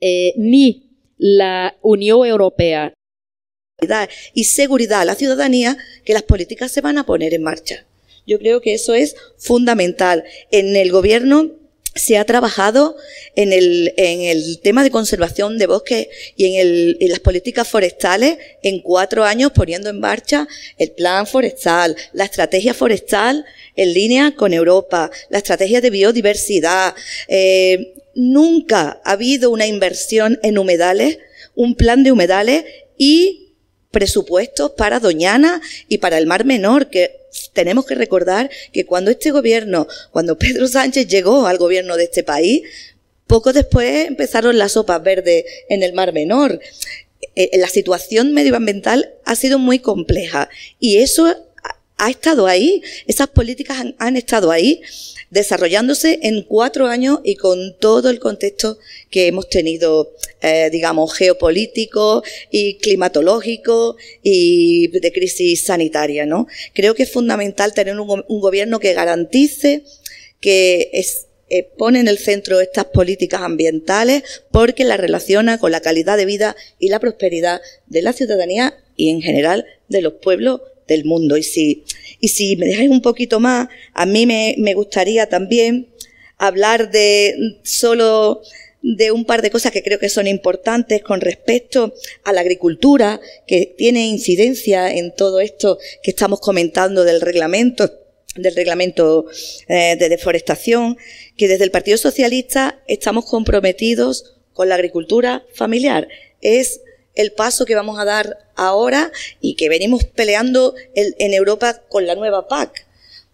[SPEAKER 4] eh, ni la Unión Europea
[SPEAKER 6] y seguridad a la ciudadanía que las políticas se van a poner en marcha. Yo creo que eso es fundamental. En el gobierno se ha trabajado en el, en el tema de conservación de bosques y en, el, en las políticas forestales en cuatro años poniendo en marcha el plan forestal, la estrategia forestal en línea con Europa, la estrategia de biodiversidad. Eh, nunca ha habido una inversión en humedales, un plan de humedales y presupuestos para Doñana y para el Mar Menor, que tenemos que recordar que cuando este gobierno, cuando Pedro Sánchez llegó al gobierno de este país, poco después empezaron las sopas verdes en el Mar Menor. Eh, la situación medioambiental ha sido muy compleja y eso ha estado ahí, esas políticas han, estado ahí desarrollándose en cuatro años y con todo el contexto que hemos tenido, eh, digamos, geopolítico y climatológico y de crisis sanitaria, ¿no? Creo que es fundamental tener un, gobierno que garantice que eh, pone en el centro estas políticas ambientales porque las relaciona con la calidad de vida y la prosperidad de la ciudadanía y en general de los pueblos del mundo. Y si, y si me dejáis un poquito más, a mí me, me gustaría también hablar de solo de un par de cosas que creo que son importantes con respecto a la agricultura, que tiene incidencia en todo esto que estamos comentando del reglamento, del reglamento eh, de deforestación, que desde el Partido Socialista estamos comprometidos con la agricultura familiar. Es el paso que vamos a dar ahora y que venimos peleando en Europa con la nueva PAC.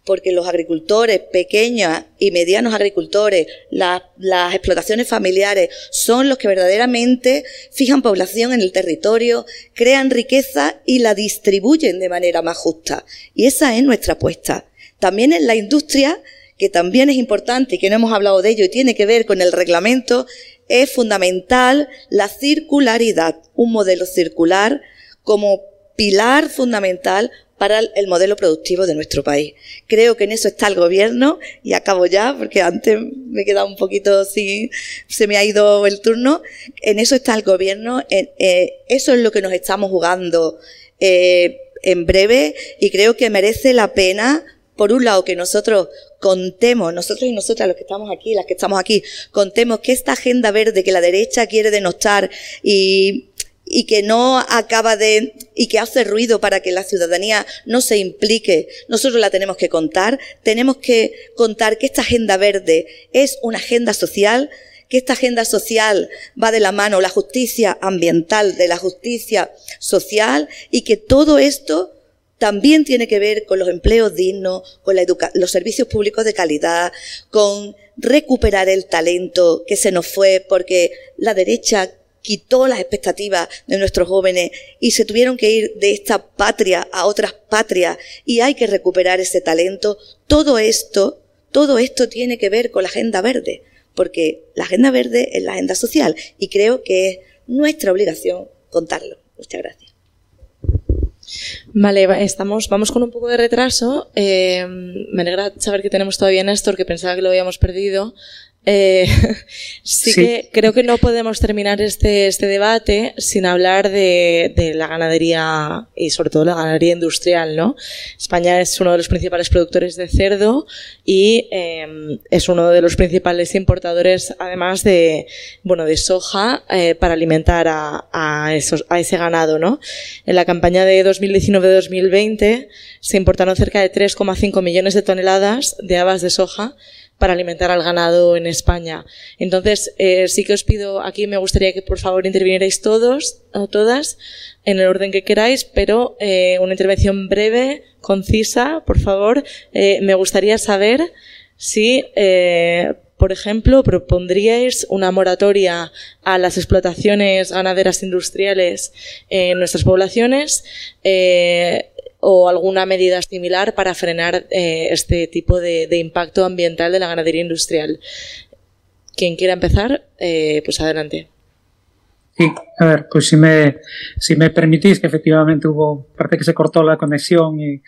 [SPEAKER 6] Porque los agricultores, pequeños y medianos agricultores, las explotaciones familiares, son los que verdaderamente fijan población en el territorio, crean riqueza y la distribuyen de manera más justa. Y esa es nuestra apuesta. También en la industria, que también es importante y que no hemos hablado de ello y tiene que ver con el reglamento, es fundamental la circularidad, un modelo circular como pilar fundamental para el modelo productivo de nuestro país. Creo que en eso está el gobierno y acabo ya porque antes me he quedado un poquito así, se me ha ido el turno. En eso está el gobierno, eh, eso es lo que nos estamos jugando eh, en breve y creo que merece la pena por un lado, que nosotros contemos, nosotros y nosotras, los que estamos aquí, las que estamos aquí, contemos que esta agenda verde que la derecha quiere denostar y, y que no acaba de, y que hace ruido para que la ciudadanía no se implique, nosotros la tenemos que contar, tenemos que contar que esta agenda verde es una agenda social, que esta agenda social va de la mano la justicia ambiental de la justicia social y que todo esto también tiene que ver con los empleos dignos, con los servicios públicos de calidad, con recuperar el talento que se nos fue porque la derecha quitó las expectativas de nuestros jóvenes y se tuvieron que ir de esta patria a otras patrias y hay que recuperar ese talento. Todo esto, todo esto tiene que ver con la agenda verde, porque la agenda verde es la agenda social y creo que es nuestra obligación contarlo. Muchas gracias.
[SPEAKER 1] Vale, estamos, vamos con un poco de retraso. Eh, me alegra saber que tenemos todavía Néstor, que pensaba que lo habíamos perdido. Eh, sí, que creo que no podemos terminar este, este debate sin hablar de, de, la ganadería y sobre todo la ganadería industrial, ¿no? España es uno de los principales productores de cerdo y eh, es uno de los principales importadores, además de, bueno, de soja eh, para alimentar a, a, esos, a ese ganado, ¿no? En la campaña de 2019-2020 se importaron cerca de 3,5 millones de toneladas de habas de soja para alimentar al ganado en España. Entonces, eh, sí que os pido, aquí me gustaría que por favor intervinierais todos o todas en el orden que queráis, pero eh, una intervención breve, concisa, por favor. Eh, me gustaría saber si, por ejemplo, propondríais una moratoria a las explotaciones ganaderas industriales en nuestras poblaciones, o alguna medida similar para frenar eh, este tipo de, impacto ambiental de la ganadería industrial. Quien quiera empezar, eh, pues adelante.
[SPEAKER 5] Sí, a ver, pues si me, si me permitís, que efectivamente hubo, parece que se cortó la conexión y,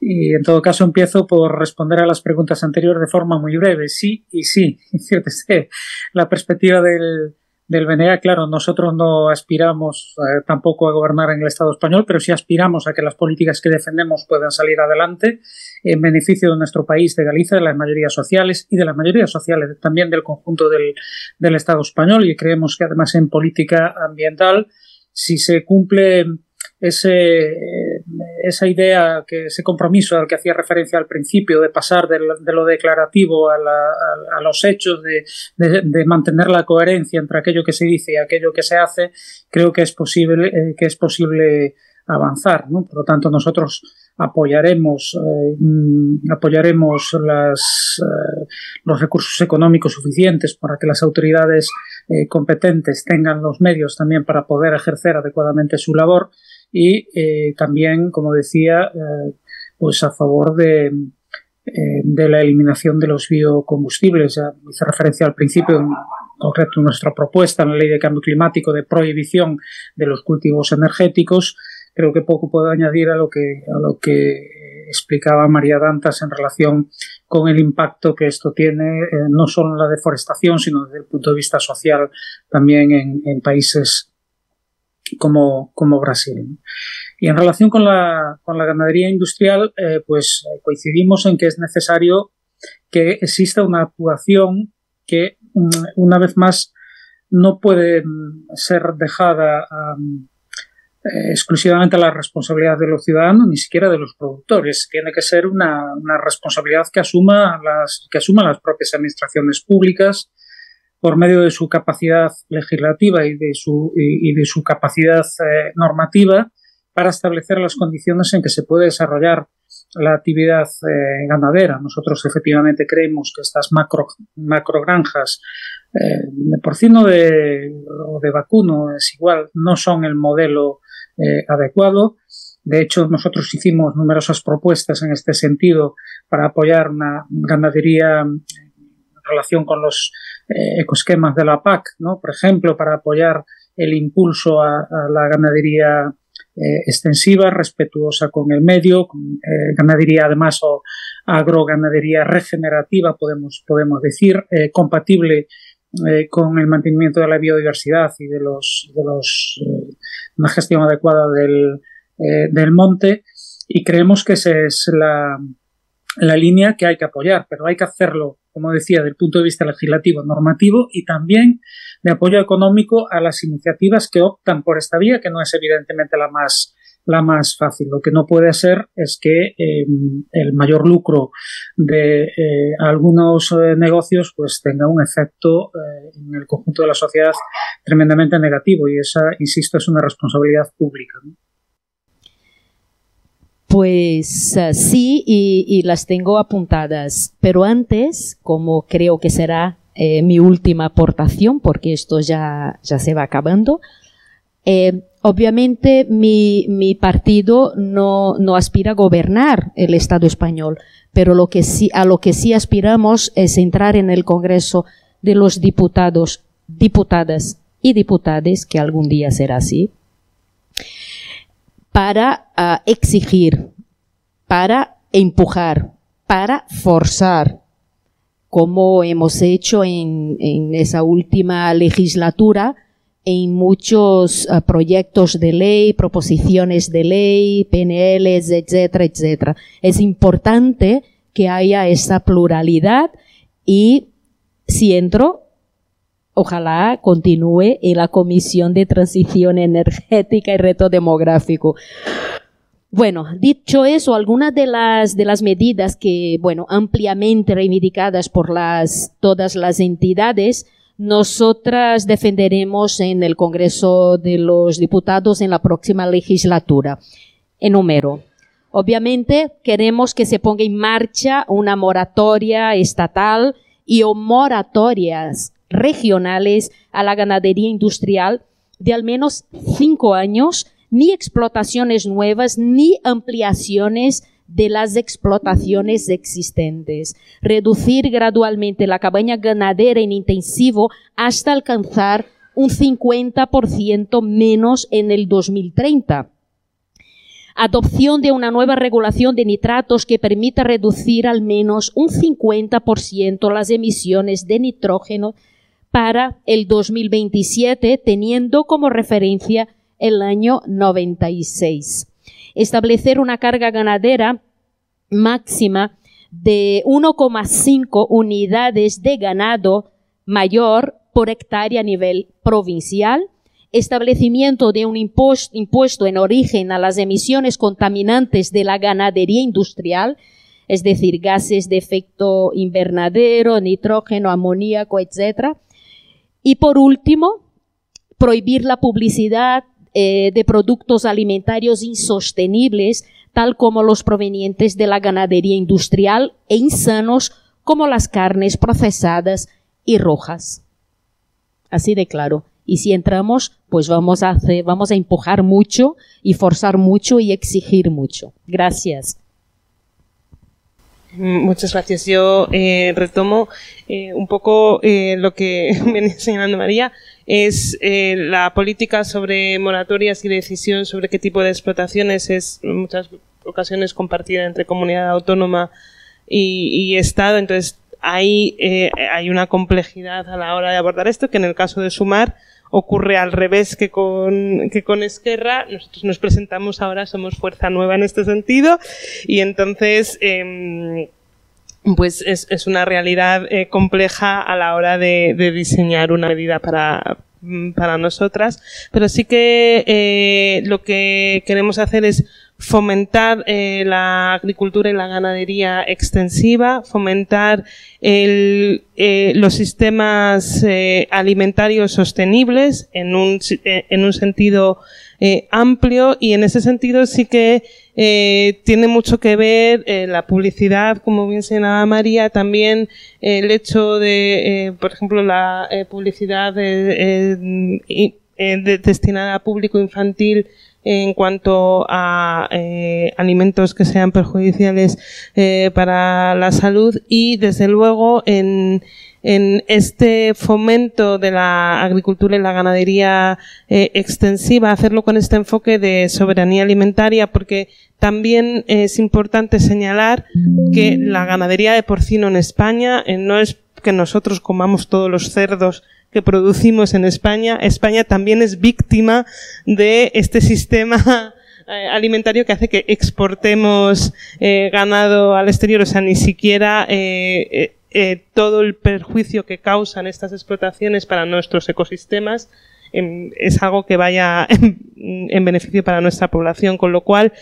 [SPEAKER 5] y en todo caso empiezo por responder a las preguntas anteriores de forma muy breve. Sí y sí, la perspectiva del, del BNA, claro, nosotros no aspiramos eh, tampoco a gobernar en el Estado español, pero sí aspiramos a que las políticas que defendemos puedan salir adelante en beneficio de nuestro país, de Galicia, de las mayorías sociales y de las mayorías sociales también del conjunto del, del Estado español. Y creemos que además en política ambiental, si se cumple ese, esa idea, que ese compromiso al que hacía referencia al principio de pasar de lo, declarativo a, los hechos, de, mantener la coherencia entre aquello que se dice y aquello que se hace, creo que es posible, eh, que es posible avanzar. Por lo tanto, nosotros apoyaremos, eh, mm, apoyaremos las, eh, los recursos económicos suficientes para que las autoridades competentes tengan los medios también para poder ejercer adecuadamente su labor y eh, también, como decía, eh, pues a favor de, eh, de, la eliminación de los biocombustibles. Ya hice referencia al principio, en concreto nuestra propuesta en la ley de cambio climático de prohibición de los cultivos energéticos. Creo que poco puedo añadir a lo que, a lo que explicaba María Dantas en relación con el impacto que esto tiene no solo en la deforestación, sino desde el punto de vista social también en países como, como Brasil. Y en relación con la, con la ganadería industrial, eh, pues eh, coincidimos en que es necesario que exista una actuación que, mm, una vez más, no puede mm, ser dejada eh, exclusivamente a la responsabilidad de los ciudadanos, ni siquiera de los productores. Tiene que ser una, una responsabilidad que asuma las, que asuma las propias administraciones públicas, por medio de su capacidad legislativa y de su, y, de su capacidad eh, normativa para establecer las condiciones en que se puede desarrollar la actividad eh, ganadera. Nosotros efectivamente creemos que estas macro, macrogranjas eh, de porcino de, o de vacuno es igual, no son el modelo adecuado. De hecho, nosotros hicimos numerosas propuestas en este sentido para apoyar una ganadería relación con los eh, ecosquemas de la PAC, ¿no? Por ejemplo, para apoyar el impulso a, la ganadería eh, extensiva, respetuosa con el medio, eh, ganadería además o agroganadería regenerativa, podemos, podemos decir, compatible con el mantenimiento de la biodiversidad y de los, de los una gestión adecuada del, del monte y creemos que esa es la, la línea que hay que apoyar, pero hay que hacerlo como decía, desde el punto de vista legislativo, normativo y también de apoyo económico a las iniciativas que optan por esta vía, que no es evidentemente la más la más fácil. Lo que no puede ser es que em, el mayor lucro de eh, algunos eh, negocios pues tenga un efecto eh, en el conjunto de la sociedad tremendamente negativo y esa, insisto, es una responsabilidad pública.
[SPEAKER 4] Pues uh, sí, y, las tengo apuntadas. Pero antes, como creo que será eh, mi última aportación, porque esto ya, ya se va acabando, eh, obviamente mi, mi partido no, no, aspira a gobernar el Estado español, pero lo que sí, a lo que sí aspiramos es entrar en el Congreso de los diputados, diputadas y diputades, que algún día será así, para uh, exigir, para empujar, para forzar, como hemos hecho en, esa última legislatura, en muchos uh, proyectos de ley, proposiciones de ley, PNLs, etcétera, etcétera. Es importante que haya esa pluralidad y si entro, ojalá continúe en la Comisión de Transición Energética y Reto Demográfico. Bueno, dicho eso, algunas de las, de las medidas que, bueno, ampliamente reivindicadas por las, todas las entidades, nosotras defenderemos en el Congreso de los Diputados en la próxima legislatura. Enumero. Obviamente queremos que se ponga en marcha una moratoria estatal y o moratorias regionales a la ganadería industrial de al menos cinco años, ni explotaciones nuevas, ni ampliaciones de las explotaciones existentes. Reducir gradualmente la cabaña ganadera en intensivo hasta alcanzar un 50% menos en el 2030 adopción de una nueva regulación de nitratos que permita reducir al menos un 50% las emisiones de nitrógeno para el 2027, teniendo como referencia el año 96. Establecer una carga ganadera máxima de 1,5 unidades de ganado mayor por hectárea a nivel provincial, establecimiento de un impuesto, en origen a las emisiones contaminantes de la ganadería industrial, es decir, gases de efecto invernadero, nitrógeno, amoníaco, etc. Y por último, prohibir la publicidad eh, de productos alimentarios insostenibles, tal como los provenientes de la ganadería industrial e insanos como las carnes procesadas y rojas. Así de claro. Y si entramos, pues vamos a hacer, vamos a empujar mucho y forzar mucho y exigir mucho. Gracias.
[SPEAKER 3] Mm, muchas gracias. Yo eh, retomo eh, un poco eh, lo que viene señalando María, es la política sobre moratorias y decisión sobre qué tipo de explotaciones es en muchas ocasiones compartida entre comunidad autónoma y, y Estado. Entonces, hay, hay una complejidad a la hora de abordar esto que en el caso de Sumar ocurre al revés que con, que con Esquerra. Nosotros nos presentamos ahora, somos fuerza nueva en este sentido, y entonces, eh, pues es, es, una realidad eh, compleja a la hora de, diseñar una medida para, para nosotras, pero sí que eh, lo que queremos hacer es fomentar eh, la agricultura y la ganadería extensiva, fomentar eh, los sistemas eh, alimentarios sostenibles en un, en un sentido amplio. Y en ese sentido sí que tiene mucho que ver la publicidad, como bien señalaba María, también el hecho de, por ejemplo, la publicidad destinada a público infantil en cuanto a eh, alimentos que sean perjudiciales eh, para la salud y desde luego en, en este fomento de la agricultura y la ganadería eh, extensiva, hacerlo con este enfoque de soberanía alimentaria, porque también es importante señalar que la ganadería de porcino en España no es que nosotros comamos todos los cerdos que producimos en España, España también es víctima de este sistema eh, alimentario que hace que exportemos eh, ganado al exterior, o sea, ni siquiera eh, todo el perjuicio que causan estas explotaciones para nuestros ecosistemas em, es algo que vaya en, beneficio para nuestra población, con lo cual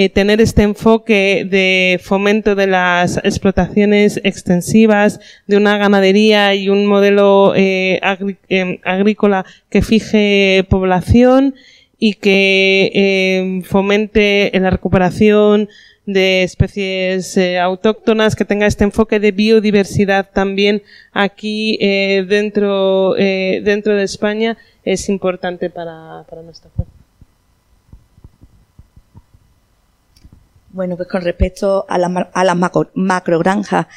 [SPEAKER 3] eh, tener este enfoque de fomento de las explotaciones extensivas, de una ganadería y un modelo eh, eh, agrícola que fije población y que eh, fomente la recuperación de especies eh, autóctonas, que tenga este enfoque de biodiversidad también aquí eh, dentro, dentro de España, es importante para, para nuestra fuerza.
[SPEAKER 6] Bueno, pues con respecto a, a las macro, macrogranjas,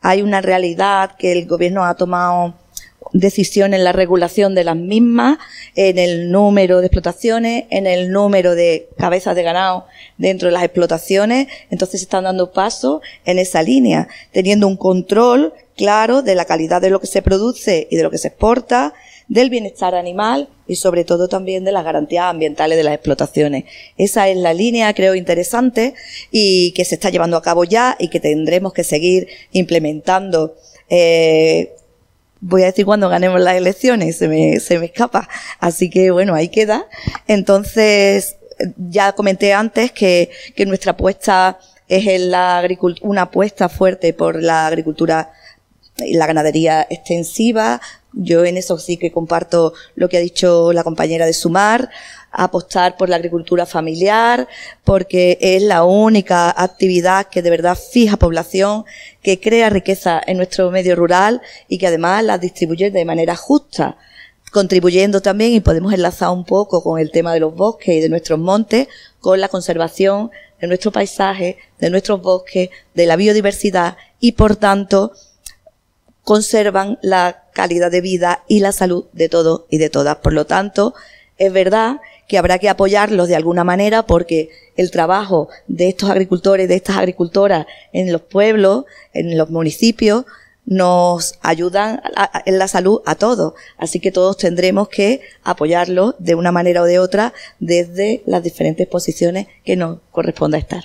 [SPEAKER 6] hay una realidad que el gobierno ha tomado decisión en la regulación de las mismas, en el número de explotaciones, en el número de cabezas de ganado dentro de las explotaciones. Entonces se están dando pasos en esa línea, teniendo un control claro de la calidad de lo que se produce y de lo que se exporta, del bienestar animal y sobre todo también de las garantías ambientales de las explotaciones. Esa es la línea, creo, interesante y que se está llevando a cabo ya y que tendremos que seguir implementando. Eh, voy a decir cuando ganemos las elecciones, se me, se me escapa. Así que bueno, ahí queda. Entonces, ya comenté antes que, que nuestra apuesta es en la una apuesta fuerte por la agricultura y la ganadería extensiva, yo en eso sí que comparto lo que ha dicho la compañera de Sumar, apostar por la agricultura familiar, porque es la única actividad que de verdad fija población, que crea riqueza en nuestro medio rural y que además la distribuye de manera justa contribuyendo también, y podemos enlazar un poco con el tema de los bosques y de nuestros montes, con la conservación de nuestro paisaje, de nuestros bosques, de la biodiversidad y por tanto conservan la calidad de vida y la salud de todos y de todas. Por lo tanto, es verdad que habrá que apoyarlos de alguna manera porque el trabajo de estos agricultores, de estas agricultoras en los pueblos, en los municipios, nos ayudan en la salud a todos. Así que todos tendremos que apoyarlo de una manera o de otra desde las diferentes posiciones que nos corresponda estar.